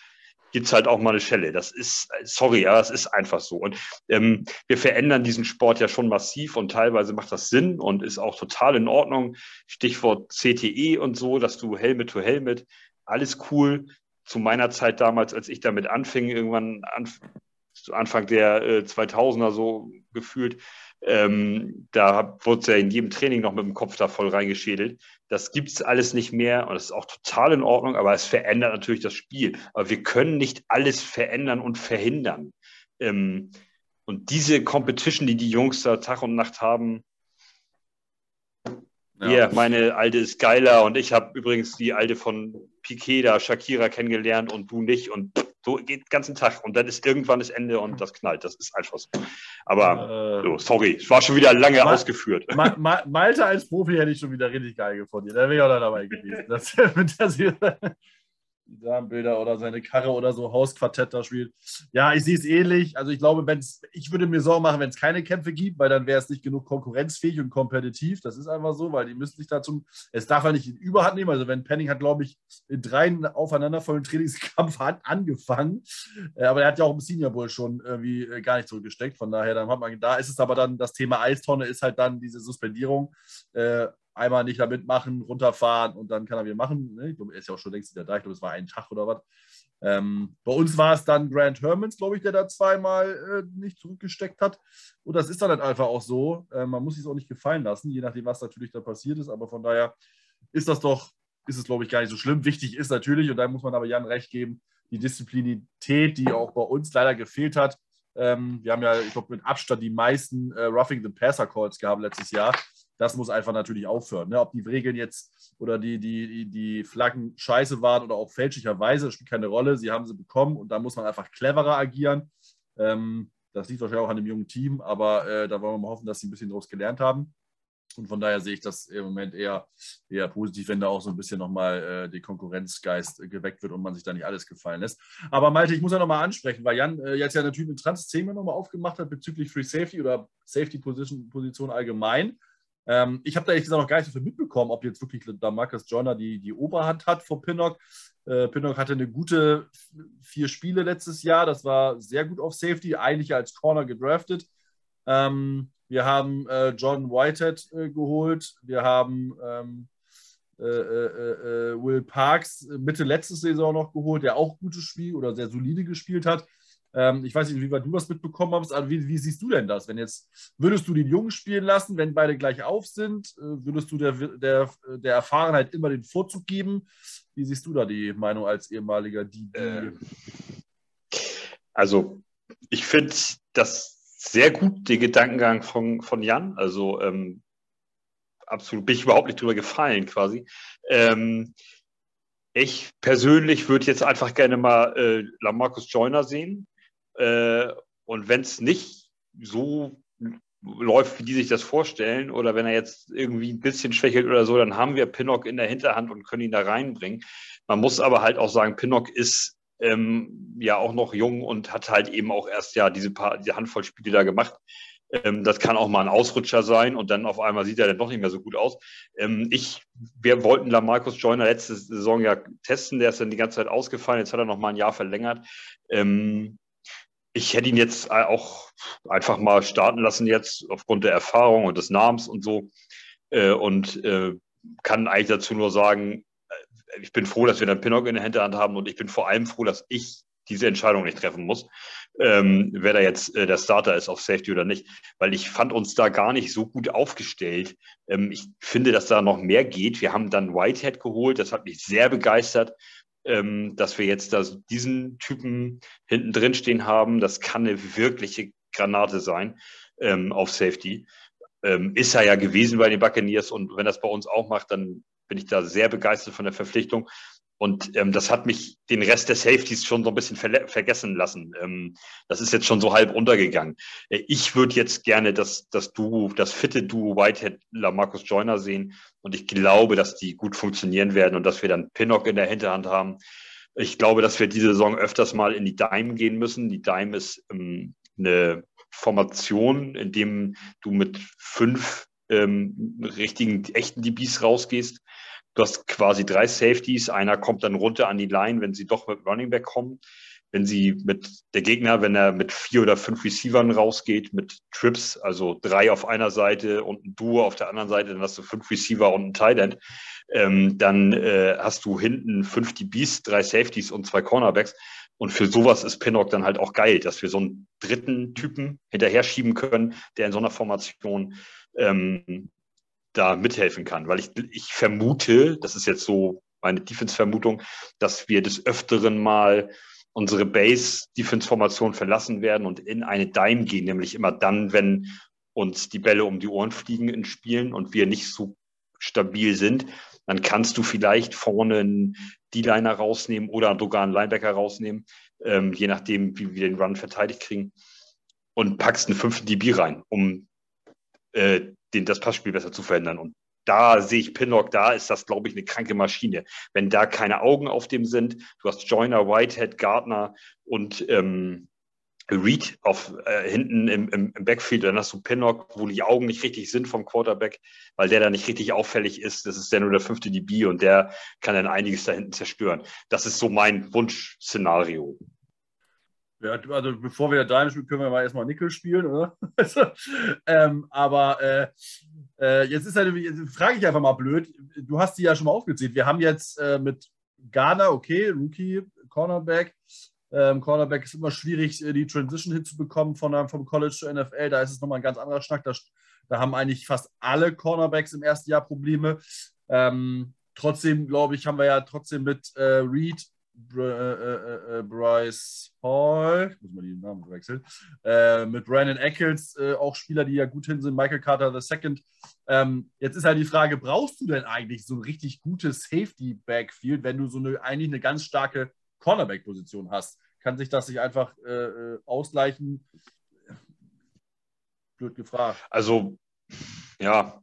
gibt es halt auch mal eine Schelle. Das ist, sorry, ja, das ist einfach so. Und ähm, wir verändern diesen Sport ja schon massiv und teilweise macht das Sinn und ist auch total in Ordnung. Stichwort CTE und so, dass du Helmet to Helmet, alles cool. Zu meiner Zeit damals, als ich damit anfing, irgendwann an, Anfang der äh, 2000er so gefühlt, ähm, da wurde es ja in jedem Training noch mit dem Kopf da voll reingeschädelt. Das gibt es alles nicht mehr und das ist auch total in Ordnung, aber es verändert natürlich das Spiel. Aber wir können nicht alles verändern und verhindern. Ähm, und diese Competition, die die Jungs da Tag und Nacht haben, ja, yeah, meine alte ist geiler und ich habe übrigens die alte von Piquet da, Shakira, kennengelernt und du nicht und so geht den ganzen Tag und dann ist irgendwann das Ende und das knallt. Das ist einfach so. Aber äh, so, sorry, es war schon wieder lange Ma ausgeführt. Ma Ma Malte als Profi hätte ich schon wieder richtig geil gefunden. Da wäre ich auch dabei gewesen. Das, das, Damenbilder oder seine Karre oder so Hausquartett da spielt. Ja, ich sehe es ähnlich. Also ich glaube, wenn's, ich würde mir Sorgen machen, wenn es keine Kämpfe gibt, weil dann wäre es nicht genug konkurrenzfähig und kompetitiv. Das ist einfach so, weil die müssen sich dazu, es darf ja nicht in Überhand nehmen. Also wenn Penning hat, glaube ich, in drei aufeinanderfolgenden Trainingskampf angefangen. Äh, aber er hat ja auch im Senior Bowl schon irgendwie äh, gar nicht zurückgesteckt. Von daher, dann hat man, da ist es aber dann, das Thema Eistonne ist halt dann diese Suspendierung. Einmal nicht damit machen, runterfahren und dann kann er wieder machen. Ne? Ich glaube, er ist ja auch schon längst wieder da. Ich glaube, es war ein Tag oder was. Ähm, bei uns war es dann Grant Hermans, glaube ich, der da zweimal äh, nicht zurückgesteckt hat. Und das ist dann halt einfach auch so. Äh, man muss sich es auch nicht gefallen lassen, je nachdem, was natürlich da passiert ist. Aber von daher ist das doch, ist es, glaube ich, gar nicht so schlimm. Wichtig ist natürlich, und da muss man aber Jan recht geben, die Disziplinität, die auch bei uns leider gefehlt hat. Ähm, wir haben ja, ich glaube, mit Abstand die meisten äh, Roughing the Passer Calls gehabt letztes Jahr. Das muss einfach natürlich aufhören. Ne? Ob die Regeln jetzt oder die, die, die Flaggen scheiße waren oder auch fälschlicherweise, spielt keine Rolle. Sie haben sie bekommen und da muss man einfach cleverer agieren. Ähm, das liegt wahrscheinlich auch an dem jungen Team, aber äh, da wollen wir mal hoffen, dass sie ein bisschen daraus gelernt haben. Und von daher sehe ich das im Moment eher, eher positiv, wenn da auch so ein bisschen nochmal äh, der Konkurrenzgeist äh, geweckt wird und man sich da nicht alles gefallen lässt. Aber Malte, ich muss ja nochmal ansprechen, weil Jan äh, jetzt ja natürlich eine Trans-Thema nochmal aufgemacht hat bezüglich Free Safety oder Safety Position, Position allgemein. Ähm, ich habe da ehrlich gesagt noch gar nicht so viel mitbekommen, ob jetzt wirklich da Marcus Joyner die, die Oberhand hat vor Pinnock. Äh, Pinnock hatte eine gute vier Spiele letztes Jahr. Das war sehr gut auf Safety, eigentlich als Corner gedraftet. Ähm, wir haben äh, John Whitehead äh, geholt. Wir haben ähm, äh, äh, äh, Will Parks Mitte letzte Saison noch geholt, der auch gutes Spiel oder sehr solide gespielt hat. Ähm, ich weiß nicht, wie du was mitbekommen hast, aber wie, wie, siehst du denn das? Wenn jetzt, würdest du den Jungen spielen lassen, wenn beide gleich auf sind? Äh, würdest du der, der, der Erfahrenheit immer den Vorzug geben? Wie siehst du da die Meinung als ehemaliger DB? Äh, also, ich finde das sehr gut, den Gedankengang von, von Jan. Also, ähm, absolut, bin ich überhaupt nicht drüber gefallen quasi. Ähm, ich persönlich würde jetzt einfach gerne mal äh, Lamarcus Joyner sehen. Äh, und wenn es nicht so läuft, wie die sich das vorstellen, oder wenn er jetzt irgendwie ein bisschen schwächelt oder so, dann haben wir Pinnock in der Hinterhand und können ihn da reinbringen. Man muss aber halt auch sagen, Pinnock ist ähm, ja auch noch jung und hat halt eben auch erst ja diese paar, diese Handvoll Spiele da gemacht. Ähm, das kann auch mal ein Ausrutscher sein und dann auf einmal sieht er dann doch nicht mehr so gut aus. Ähm, ich, wir wollten Lamarcus Joyner letzte Saison ja testen, der ist dann die ganze Zeit ausgefallen, jetzt hat er noch mal ein Jahr verlängert. Ähm, ich hätte ihn jetzt auch einfach mal starten lassen jetzt aufgrund der Erfahrung und des Namens und so äh, und äh, kann eigentlich dazu nur sagen, äh, ich bin froh, dass wir dann Pinnock in der Hinterhand haben und ich bin vor allem froh, dass ich diese Entscheidung nicht treffen muss, ähm, wer da jetzt äh, der Starter ist auf Safety oder nicht, weil ich fand uns da gar nicht so gut aufgestellt. Ähm, ich finde, dass da noch mehr geht. Wir haben dann Whitehead geholt, das hat mich sehr begeistert, ähm, dass wir jetzt da diesen Typen hinten drin stehen haben. Das kann eine wirkliche Granate sein ähm, auf Safety. Ähm, ist er ja gewesen bei den Buccaneers und wenn das bei uns auch macht, dann bin ich da sehr begeistert von der Verpflichtung. Und ähm, das hat mich den Rest der Safeties schon so ein bisschen ver vergessen lassen. Ähm, das ist jetzt schon so halb untergegangen. Äh, ich würde jetzt gerne das, das Duo, das fitte Duo Whitehead Lamarcus Joyner sehen. Und ich glaube, dass die gut funktionieren werden und dass wir dann Pinnock in der Hinterhand haben. Ich glaube, dass wir diese Saison öfters mal in die Dime gehen müssen. Die Dime ist ähm, eine Formation, in dem du mit fünf ähm, richtigen, echten DBs rausgehst Du hast quasi drei Safeties. Einer kommt dann runter an die Line, wenn sie doch mit Running Back kommen. Wenn sie mit der Gegner, wenn er mit vier oder fünf Receivern rausgeht, mit Trips, also drei auf einer Seite und ein Duo auf der anderen Seite, dann hast du fünf Receiver und ein Tight End. Ähm, dann äh, hast du hinten fünf DBs, drei Safeties und zwei Cornerbacks. Und für sowas ist Pinnock dann halt auch geil, dass wir so einen dritten Typen hinterher schieben können, der in so einer Formation ähm, da mithelfen kann. Weil ich, ich vermute, das ist jetzt so meine Defense-Vermutung, dass wir des Öfteren mal unsere Base-Defense-Formation verlassen werden und in eine Dime gehen, nämlich immer dann, wenn uns die Bälle um die Ohren fliegen in Spielen und wir nicht so stabil sind, dann kannst du vielleicht vorne einen D-Liner rausnehmen oder sogar einen Linebacker rausnehmen, ähm, je nachdem, wie wir den Run verteidigt kriegen und packst einen fünften DB rein, um äh, den, das Passspiel besser zu verändern. Und da sehe ich Pinnock, da ist das, glaube ich, eine kranke Maschine. Wenn da keine Augen auf dem sind, du hast Joyner, Whitehead, Gardner und ähm, Reed auf, äh, hinten im, im, im, Backfield, dann hast du Pinnock, wo die Augen nicht richtig sind vom Quarterback, weil der da nicht richtig auffällig ist. Das ist der nur der fünfte DB und der kann dann einiges da hinten zerstören. Das ist so mein Wunschszenario. Ja, also bevor wir Dime spielen, können wir mal erstmal Nickel spielen, oder? Also, ähm, aber äh, äh, jetzt ist halt, frage ich einfach mal blöd, du hast die ja schon mal aufgezählt. Wir haben jetzt äh, mit Ghana, okay, Rookie, Cornerback. Ähm, Cornerback ist immer schwierig, äh, die Transition hinzubekommen von, vom College zur NFL. Da ist es nochmal ein ganz anderer Schnack. Da, da haben eigentlich fast alle Cornerbacks im ersten Jahr Probleme. Ähm, trotzdem, glaube ich, haben wir ja trotzdem mit äh, Reed äh, äh, äh, Bryce Hall, ich muss mal die Namen wechseln, äh, mit Brandon Eccles, äh, auch Spieler, die ja gut hin sind, Michael Carter II. Ähm, jetzt ist halt die Frage, brauchst du denn eigentlich so ein richtig gutes Safety-Backfield, wenn du so eine, eigentlich eine ganz starke Cornerback-Position hast? Kann sich das sich einfach äh, ausgleichen? Blöd gefragt. Also, ja,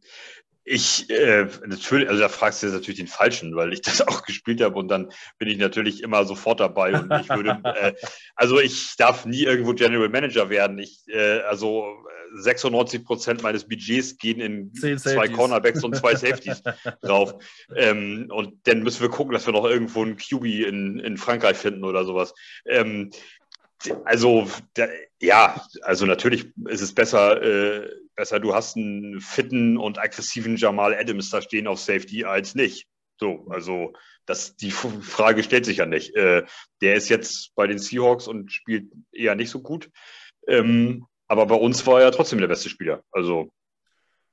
ich, äh, natürlich, also da fragst du jetzt natürlich den Falschen, weil ich das auch gespielt habe und dann bin ich natürlich immer sofort dabei und ich würde, äh, also ich darf nie irgendwo General Manager werden. Ich, äh, also 96 Prozent meines Budgets gehen in zwei Cornerbacks und zwei Safeties drauf. Ähm, und dann müssen wir gucken, dass wir noch irgendwo einen QB in, in Frankreich finden oder sowas. Ähm, also, da, ja, also natürlich ist es besser, äh, besser, du hast einen fitten und aggressiven Jamal Adams da stehen auf Safety als nicht. So, also das, die Frage stellt sich ja nicht. Äh, der ist jetzt bei den Seahawks und spielt eher nicht so gut. Ähm, aber bei uns war er trotzdem der beste Spieler. Also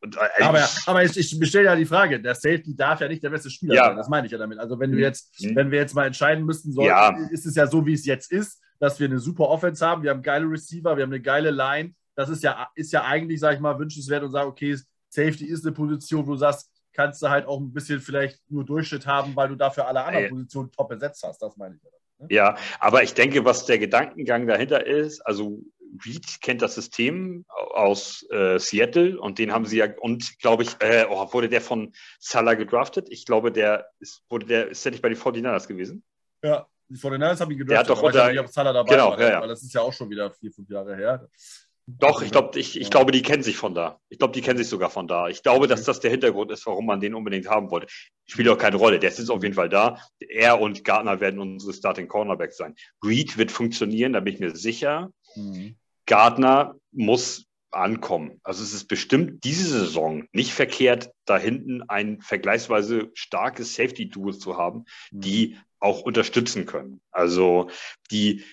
äh, aber, aber ich, ich stelle ja die Frage, der Safety darf ja nicht der beste Spieler ja. sein. Das meine ich ja damit. Also wenn wir mhm. jetzt, mhm. wenn wir jetzt mal entscheiden müssten, sollten, ja. ist es ja so, wie es jetzt ist, dass wir eine super Offense haben, wir haben geile Receiver, wir haben eine geile Line. Das ist ja, ist ja eigentlich, sage ich mal, wünschenswert und sagen, okay, Safety ist eine Position, wo du sagst, kannst du halt auch ein bisschen vielleicht nur Durchschnitt haben, weil du dafür alle anderen Positionen top besetzt hast. Das meine ich. Ne? Ja, aber ich denke, was der Gedankengang dahinter ist, also Reed kennt das System aus äh, Seattle und den haben sie ja, und glaube ich, äh, oh, wurde der von Salah gedraftet? Ich glaube, der ist, wurde der, ist der nicht bei den 49ers gewesen? Ja, die 49ers haben ihn gedraftet. Der hat doch unter, ich nicht, ob Salah dabei genau, war, ja, ja. weil das ist ja auch schon wieder vier, fünf Jahre her. Doch, ich glaube, ich, ich glaube, die kennen sich von da. Ich glaube, die kennen sich sogar von da. Ich glaube, dass das der Hintergrund ist, warum man den unbedingt haben wollte. Spielt auch keine Rolle. Der ist auf jeden Fall da. Er und Gardner werden unsere Starting Cornerbacks sein. Reed wird funktionieren, da bin ich mir sicher. Mhm. Gardner muss ankommen. Also es ist bestimmt diese Saison nicht verkehrt, da hinten ein vergleichsweise starkes Safety-Duo zu haben, mhm. die auch unterstützen können. Also die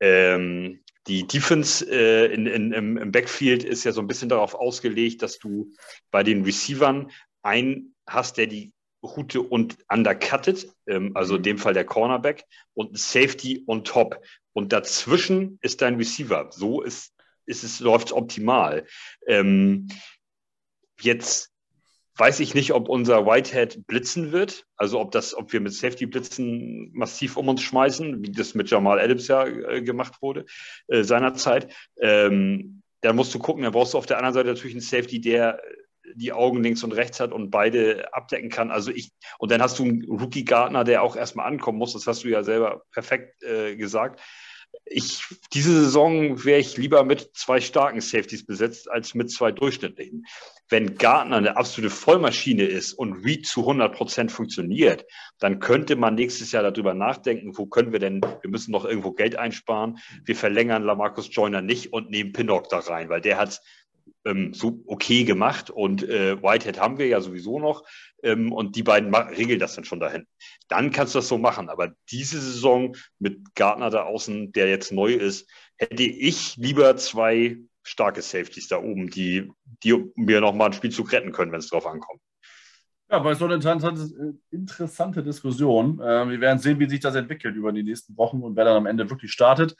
ähm, die Defense äh, in, in, im, im Backfield ist ja so ein bisschen darauf ausgelegt, dass du bei den Receivern einen hast, der die Route und undercuttet, ähm, also in dem Fall der Cornerback, und ein Safety on top. Und dazwischen ist dein Receiver. So ist, ist es, läuft es optimal. Ähm, jetzt weiß ich nicht, ob unser Whitehead blitzen wird. Also ob das, ob wir mit Safety Blitzen massiv um uns schmeißen, wie das mit Jamal Adams ja äh, gemacht wurde äh, seinerzeit. Ähm, da musst du gucken, da brauchst du auf der anderen Seite natürlich einen Safety, der die Augen links und rechts hat und beide abdecken kann. Also ich, und dann hast du einen Rookie-Gardner, der auch erstmal ankommen muss. Das hast du ja selber perfekt äh, gesagt ich, diese Saison wäre ich lieber mit zwei starken Safeties besetzt als mit zwei durchschnittlichen. Wenn Gardner eine absolute Vollmaschine ist und Reed zu 100 Prozent funktioniert, dann könnte man nächstes Jahr darüber nachdenken, wo können wir denn, wir müssen noch irgendwo Geld einsparen. Wir verlängern Lamarcus Joyner nicht und nehmen Pinnock da rein, weil der hat ähm, so okay gemacht und äh, Whitehead haben wir ja sowieso noch ähm, und die beiden regeln das dann schon dahin. Dann kannst du das so machen, aber diese Saison mit Gardner da außen, der jetzt neu ist, hätte ich lieber zwei starke Safeties da oben, die, die mir nochmal einen Spielzug retten können, wenn es drauf ankommt. Ja, aber es so eine interessante, interessante Diskussion. Ähm, wir werden sehen, wie sich das entwickelt über die nächsten Wochen und wer dann am Ende wirklich startet.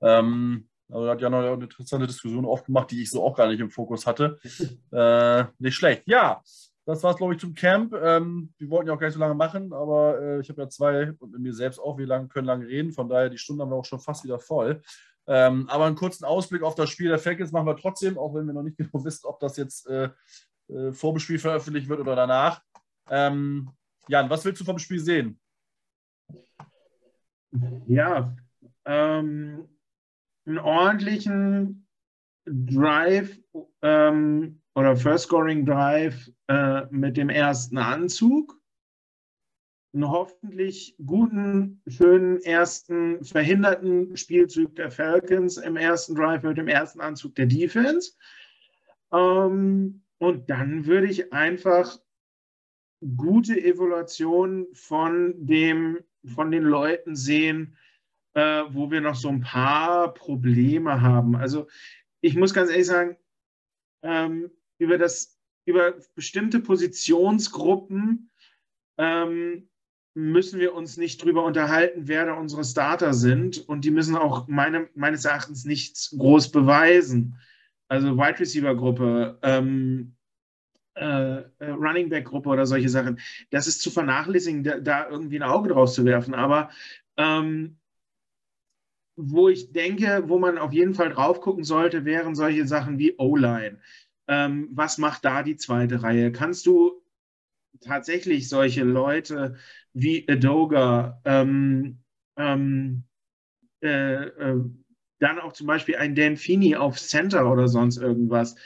Ähm, also hat ja noch eine interessante Diskussion aufgemacht, die ich so auch gar nicht im Fokus hatte. äh, nicht schlecht. Ja, das war es, glaube ich, zum Camp. Ähm, wir wollten ja auch gar nicht so lange machen, aber äh, ich habe ja zwei und mit mir selbst auch, wir lang, können lange reden. Von daher, die Stunde haben wir auch schon fast wieder voll. Ähm, aber einen kurzen Ausblick auf das Spiel der Falcons machen wir trotzdem, auch wenn wir noch nicht genau wissen, ob das jetzt äh, äh, vor dem Spiel veröffentlicht wird oder danach. Ähm, Jan, was willst du vom Spiel sehen? Ja, ähm, einen ordentlichen Drive ähm, oder First Scoring Drive äh, mit dem ersten Anzug. Einen hoffentlich guten, schönen ersten verhinderten Spielzug der Falcons im ersten Drive mit dem ersten Anzug der Defense. Ähm, und dann würde ich einfach gute Evaluation von, dem, von den Leuten sehen, äh, wo wir noch so ein paar Probleme haben. Also ich muss ganz ehrlich sagen, ähm, über, das, über bestimmte Positionsgruppen ähm, müssen wir uns nicht drüber unterhalten, wer da unsere Starter sind. Und die müssen auch meine, meines Erachtens nichts groß beweisen. Also Wide Receiver Gruppe, ähm, äh, äh, Running Back Gruppe oder solche Sachen. Das ist zu vernachlässigen, da, da irgendwie ein Auge drauf zu werfen. Aber ähm, wo ich denke, wo man auf jeden Fall drauf gucken sollte, wären solche Sachen wie O-Line. Ähm, was macht da die zweite Reihe? Kannst du tatsächlich solche Leute wie Adoga, ähm, ähm, äh, äh, dann auch zum Beispiel ein Dan Feeney auf Center oder sonst irgendwas,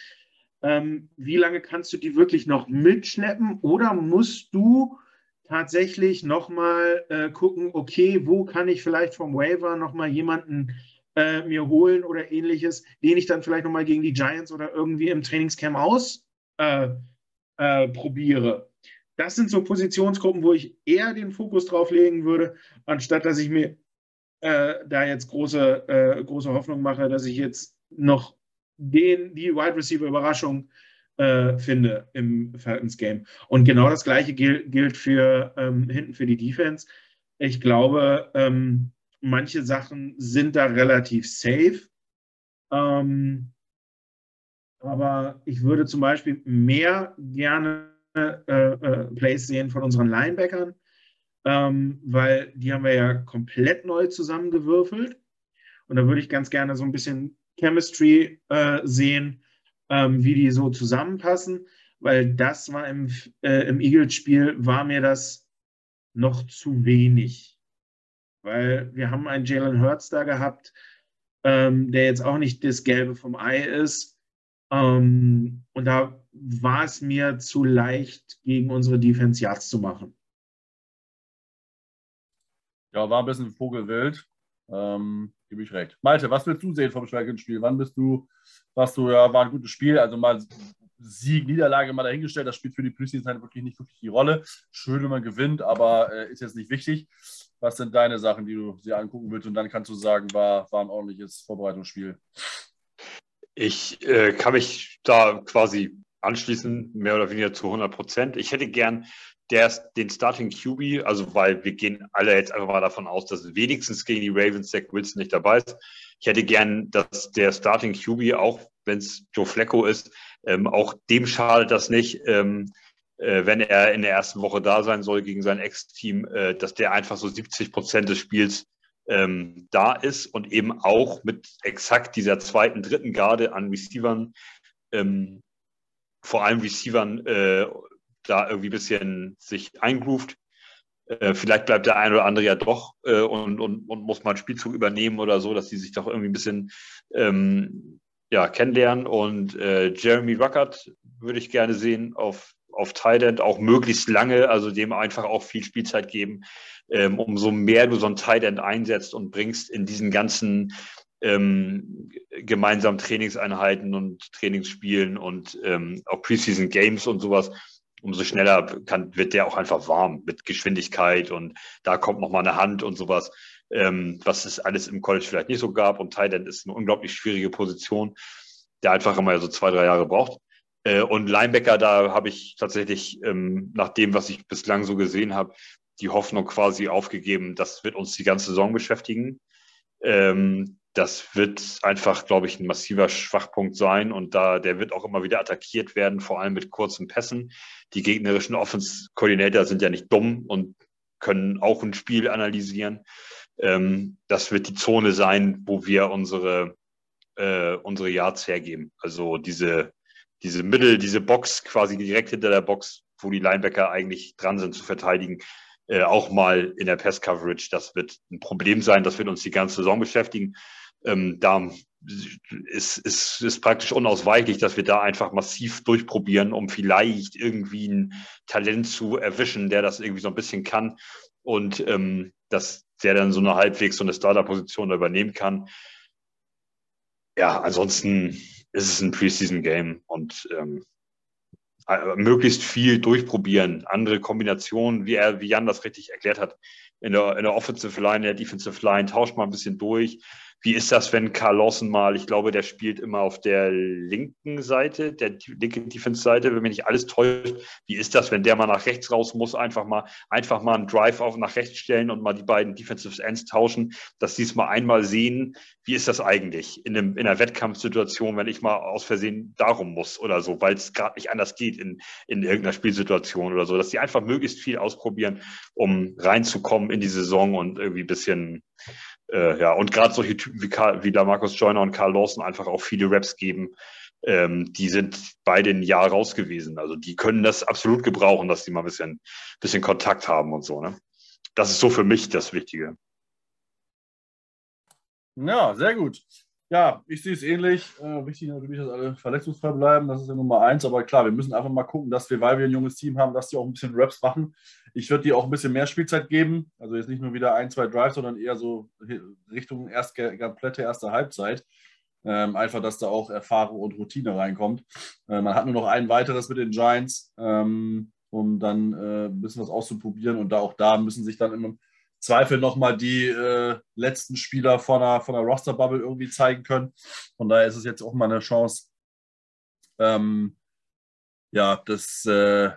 ähm, wie lange kannst du die wirklich noch mitschleppen oder musst du tatsächlich nochmal äh, gucken, okay, wo kann ich vielleicht vom Waiver nochmal jemanden äh, mir holen oder ähnliches, den ich dann vielleicht nochmal gegen die Giants oder irgendwie im Trainingscamp ausprobiere. Äh, äh das sind so Positionsgruppen, wo ich eher den Fokus drauf legen würde, anstatt dass ich mir äh, da jetzt große, äh, große Hoffnung mache, dass ich jetzt noch den, die Wide Receiver Überraschung äh, finde im Falcons Game. Und genau das gleiche gilt, gilt für ähm, hinten für die Defense. Ich glaube, ähm, manche Sachen sind da relativ safe. Ähm, aber ich würde zum Beispiel mehr gerne äh, äh, Plays sehen von unseren Linebackern, ähm, weil die haben wir ja komplett neu zusammengewürfelt. Und da würde ich ganz gerne so ein bisschen Chemistry äh, sehen, ähm, wie die so zusammenpassen, weil das war im, äh, im Eagles-Spiel, war mir das noch zu wenig. Weil wir haben einen Jalen Hurts da gehabt, ähm, der jetzt auch nicht das Gelbe vom Ei ist. Ähm, und da war es mir zu leicht, gegen unsere Defense Yards zu machen. Ja, war ein bisschen Vogelwild. Ähm, gebe ich recht. Malte, was willst du sehen vom Schwergewichtspiel? Wann bist du, was du, ja, war ein gutes Spiel, also mal Sieg, Niederlage mal dahingestellt, das spielt für die Preseason halt wirklich nicht wirklich die Rolle. Schön, wenn man gewinnt, aber äh, ist jetzt nicht wichtig. Was sind deine Sachen, die du dir angucken willst? Und dann kannst du sagen, war, war ein ordentliches Vorbereitungsspiel. Ich äh, kann mich da quasi anschließen, mehr oder weniger zu 100 Prozent. Ich hätte gern der, den Starting QB, also weil wir gehen alle jetzt einfach mal davon aus, dass wenigstens gegen die Ravens Zach Wilson nicht dabei ist. Ich hätte gern, dass der Starting QB, auch wenn es Joe Flacco ist, ähm, auch dem schadet das nicht, ähm, äh, wenn er in der ersten Woche da sein soll gegen sein Ex-Team, äh, dass der einfach so 70 Prozent des Spiels ähm, da ist und eben auch mit exakt dieser zweiten, dritten Garde an Receivern, ähm, vor allem Receivern, äh, da irgendwie ein bisschen sich eingroovt. Äh, vielleicht bleibt der ein oder andere ja doch äh, und, und, und muss mal einen Spielzug übernehmen oder so, dass die sich doch irgendwie ein bisschen ähm, ja, kennenlernen. Und äh, Jeremy Ruckert würde ich gerne sehen auf, auf Thailand, auch möglichst lange, also dem einfach auch viel Spielzeit geben ähm, umso mehr du so ein Tight End einsetzt und bringst in diesen ganzen ähm, gemeinsamen Trainingseinheiten und Trainingsspielen und ähm, auch Preseason Games und sowas, umso schneller kann, wird der auch einfach warm mit Geschwindigkeit und da kommt nochmal eine Hand und sowas, ähm, was es alles im College vielleicht nicht so gab. Und End ist eine unglaublich schwierige Position, der einfach immer so zwei, drei Jahre braucht. Äh, und Linebacker, da habe ich tatsächlich ähm, nach dem, was ich bislang so gesehen habe, die Hoffnung quasi aufgegeben, das wird uns die ganze Saison beschäftigen. Ähm, das wird einfach, glaube ich, ein massiver Schwachpunkt sein und da der wird auch immer wieder attackiert werden, vor allem mit kurzen Pässen. Die gegnerischen Offense-Koordinator sind ja nicht dumm und können auch ein Spiel analysieren. Ähm, das wird die Zone sein, wo wir unsere äh, unsere Yards hergeben. Also diese diese Mittel, diese Box quasi direkt hinter der Box, wo die Linebacker eigentlich dran sind zu verteidigen, äh, auch mal in der Pass-Coverage. Das wird ein Problem sein, das wird uns die ganze Saison beschäftigen. Ähm, da ist, ist, ist praktisch unausweichlich, dass wir da einfach massiv durchprobieren, um vielleicht irgendwie ein Talent zu erwischen, der das irgendwie so ein bisschen kann und ähm, dass der dann so eine halbwegs so eine Starter-Position übernehmen kann. Ja, ansonsten ist es ein Preseason-Game und ähm, äh, möglichst viel durchprobieren, andere Kombinationen, wie er, wie Jan das richtig erklärt hat, in der, in der Offensive Line, in der Defensive Line, tauscht mal ein bisschen durch, wie ist das, wenn Carl Lawson mal, ich glaube, der spielt immer auf der linken Seite, der linken Defense-Seite, wenn mich nicht alles täuscht. Wie ist das, wenn der mal nach rechts raus muss, einfach mal, einfach mal einen Drive auf nach rechts stellen und mal die beiden Defensive Ends tauschen, dass die es mal einmal sehen. Wie ist das eigentlich in, einem, in einer Wettkampfsituation, wenn ich mal aus Versehen darum muss oder so, weil es gerade nicht anders geht in, in irgendeiner Spielsituation oder so, dass die einfach möglichst viel ausprobieren, um reinzukommen in die Saison und irgendwie ein bisschen äh, ja, und gerade solche Typen wie, Karl, wie Markus Joyner und Karl Lawson einfach auch viele Raps geben. Ähm, die sind beide ein Jahr raus gewesen. Also die können das absolut gebrauchen, dass die mal ein bisschen, bisschen Kontakt haben und so. Ne? Das ist so für mich das Wichtige. Ja, sehr gut. Ja, ich sehe es ähnlich. Äh, wichtig natürlich, dass alle verletzungsfrei bleiben. Das ist ja Nummer eins. Aber klar, wir müssen einfach mal gucken, dass wir, weil wir ein junges Team haben, dass die auch ein bisschen Raps machen. Ich würde dir auch ein bisschen mehr Spielzeit geben. Also jetzt nicht nur wieder ein, zwei Drives, sondern eher so Richtung erst, komplette erste Halbzeit. Ähm, einfach, dass da auch Erfahrung und Routine reinkommt. Äh, man hat nur noch ein weiteres mit den Giants, ähm, um dann äh, ein bisschen was auszuprobieren. Und da auch da müssen sich dann im Zweifel nochmal die äh, letzten Spieler von der, von der Roster-Bubble irgendwie zeigen können. Von daher ist es jetzt auch mal eine Chance, ähm, ja, das, äh,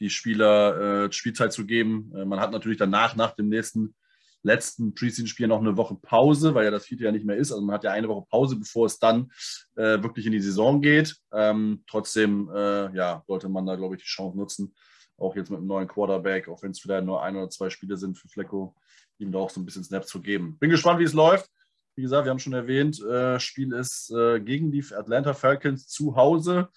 die Spieler äh, Spielzeit zu geben. Äh, man hat natürlich danach, nach dem nächsten letzten Preseason-Spiel noch eine Woche Pause, weil ja das vierte ja nicht mehr ist. Also man hat ja eine Woche Pause, bevor es dann äh, wirklich in die Saison geht. Ähm, trotzdem, äh, ja, sollte man da, glaube ich, die Chance nutzen, auch jetzt mit einem neuen Quarterback, auch wenn es vielleicht nur ein oder zwei Spiele sind für Flecko, ihm da auch so ein bisschen Snaps zu geben. Bin gespannt, wie es läuft. Wie gesagt, wir haben schon erwähnt, äh, Spiel ist äh, gegen die Atlanta Falcons zu Hause.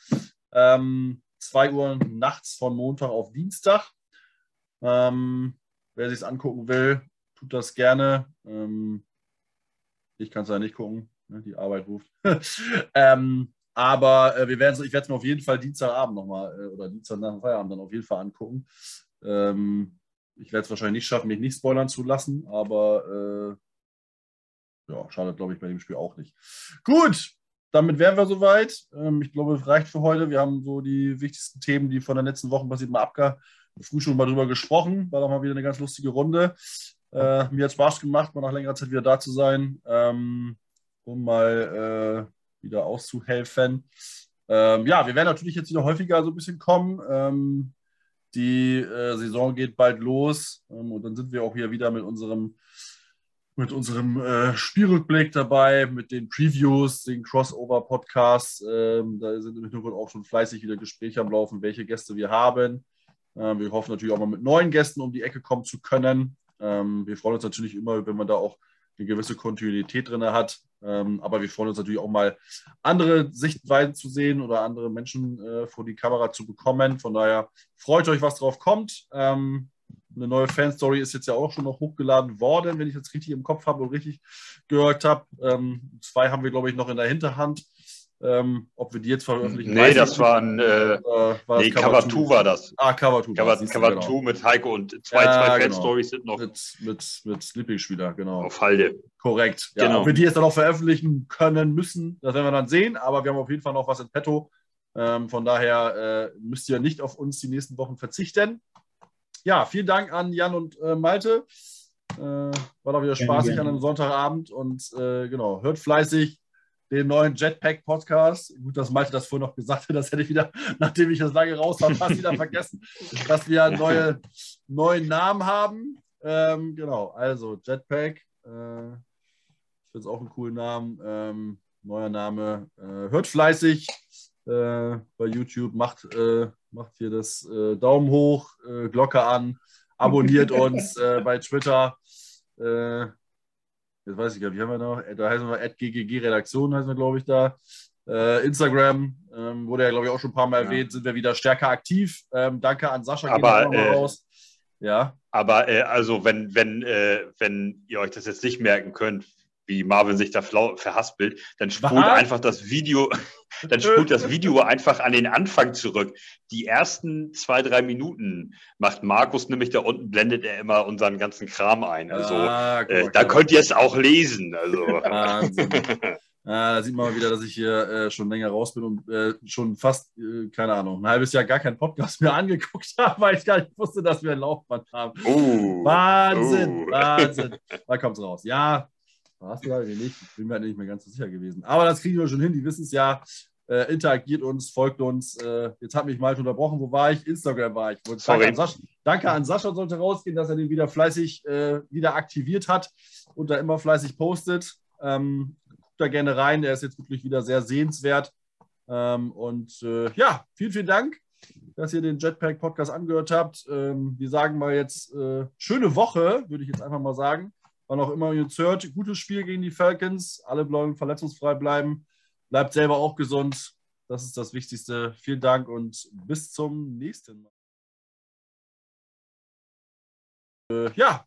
Ähm, 2 Uhr nachts von Montag auf Dienstag. Ähm, wer sich es angucken will, tut das gerne. Ähm, ich kann es ja nicht gucken, ne? die Arbeit ruft. ähm, aber äh, wir werden ich werde es mir auf jeden Fall Dienstagabend nochmal äh, oder Dienstag nach dem Feierabend dann auf jeden Fall angucken. Ähm, ich werde es wahrscheinlich nicht schaffen, mich nicht spoilern zu lassen, aber äh, ja, schadet, glaube ich, bei dem Spiel auch nicht. Gut, damit wären wir soweit. Ähm, ich glaube, es reicht für heute. Wir haben so die wichtigsten Themen, die von den letzten Wochen passiert, mal abge früh schon mal drüber gesprochen. War doch mal wieder eine ganz lustige Runde. Äh, mir hat Spaß gemacht, mal nach längerer Zeit wieder da zu sein, ähm, um mal äh, wieder auszuhelfen. Ähm, ja, wir werden natürlich jetzt wieder häufiger so ein bisschen kommen. Ähm, die äh, Saison geht bald los ähm, und dann sind wir auch hier wieder mit unserem mit unserem äh, Spielrückblick dabei, mit den Previews, den Crossover-Podcasts. Ähm, da sind im Hintergrund auch schon fleißig wieder Gespräche am Laufen, welche Gäste wir haben. Ähm, wir hoffen natürlich auch mal mit neuen Gästen um die Ecke kommen zu können. Ähm, wir freuen uns natürlich immer, wenn man da auch eine gewisse Kontinuität drin hat. Ähm, aber wir freuen uns natürlich auch mal, andere Sichtweisen zu sehen oder andere Menschen äh, vor die Kamera zu bekommen. Von daher freut euch, was drauf kommt. Ähm, eine neue Fanstory ist jetzt ja auch schon noch hochgeladen worden, wenn ich das richtig im Kopf habe und richtig gehört habe. Ähm, zwei haben wir, glaube ich, noch in der Hinterhand. Ähm, ob wir die jetzt veröffentlichen? Nee, das war ein äh, war nee, Cover 2 war das. Ah, Cover 2. Cover 2 genau. mit Heiko und zwei, ja, zwei genau. Fan-Stories sind noch. Mit, mit, mit Lieblingsspieler, genau. Auf Halde. Korrekt. Ja, genau. Ob wir die jetzt dann auch veröffentlichen können, müssen, das werden wir dann sehen. Aber wir haben auf jeden Fall noch was in petto. Ähm, von daher äh, müsst ihr nicht auf uns die nächsten Wochen verzichten. Ja, vielen Dank an Jan und äh, Malte. Äh, war doch wieder spaßig an einem Sonntagabend und äh, genau, hört fleißig den neuen Jetpack-Podcast. Gut, dass Malte das vorhin noch gesagt hat, das hätte ich wieder, nachdem ich das lange raus habe, fast wieder vergessen, dass wir einen neue, neuen Namen haben. Ähm, genau, also Jetpack. Äh, ich finde es auch einen coolen Namen. Ähm, neuer Name. Äh, hört fleißig äh, bei YouTube, macht, äh, macht hier das äh, Daumen hoch, äh, Glocke an, abonniert uns bei Twitter. Jetzt weiß ich gar nicht, wie haben wir noch? Da heißen wir GGG Redaktion, heißen wir, glaube ich, da. Äh, Instagram ähm, wurde ja, glaube ich, auch schon ein paar Mal ja. erwähnt, sind wir wieder stärker aktiv. Ähm, danke an Sascha. Aber, äh, raus. Ja. Aber äh, also, wenn, wenn, äh, wenn ihr euch das jetzt nicht merken könnt, wie Marvin sich da verhaspelt, dann spult Was? einfach das Video, dann spult das Video einfach an den Anfang zurück. Die ersten zwei, drei Minuten macht Markus nämlich da unten, blendet er immer unseren ganzen Kram ein. Also ah, äh, da könnt ihr es auch lesen. Also. Wahnsinn. Ah, da sieht man mal wieder, dass ich hier äh, schon länger raus bin und äh, schon fast, äh, keine Ahnung, ein halbes Jahr gar keinen Podcast mehr angeguckt habe, weil ich gar nicht wusste, dass wir ein Laufband haben. Uh, Wahnsinn, uh. Wahnsinn. Da kommt es raus. Ja, warst du da nicht? Ich bin mir nicht mehr ganz so sicher gewesen. Aber das kriegen wir schon hin. Die wissen es ja. Äh, interagiert uns, folgt uns. Äh, jetzt hat mich mal unterbrochen. Wo war ich? Instagram war ich. Danke an, Sascha, danke an, Sascha, sollte rausgehen, dass er den wieder fleißig äh, wieder aktiviert hat und da immer fleißig postet. Ähm, guckt da gerne rein. Er ist jetzt wirklich wieder sehr sehenswert. Ähm, und äh, ja, vielen, vielen Dank, dass ihr den Jetpack Podcast angehört habt. Ähm, wir sagen mal jetzt äh, schöne Woche, würde ich jetzt einfach mal sagen. Wann auch immer ihr hört, gutes Spiel gegen die Falcons. Alle bleiben verletzungsfrei bleiben. Bleibt selber auch gesund. Das ist das Wichtigste. Vielen Dank und bis zum nächsten Mal. Äh, ja,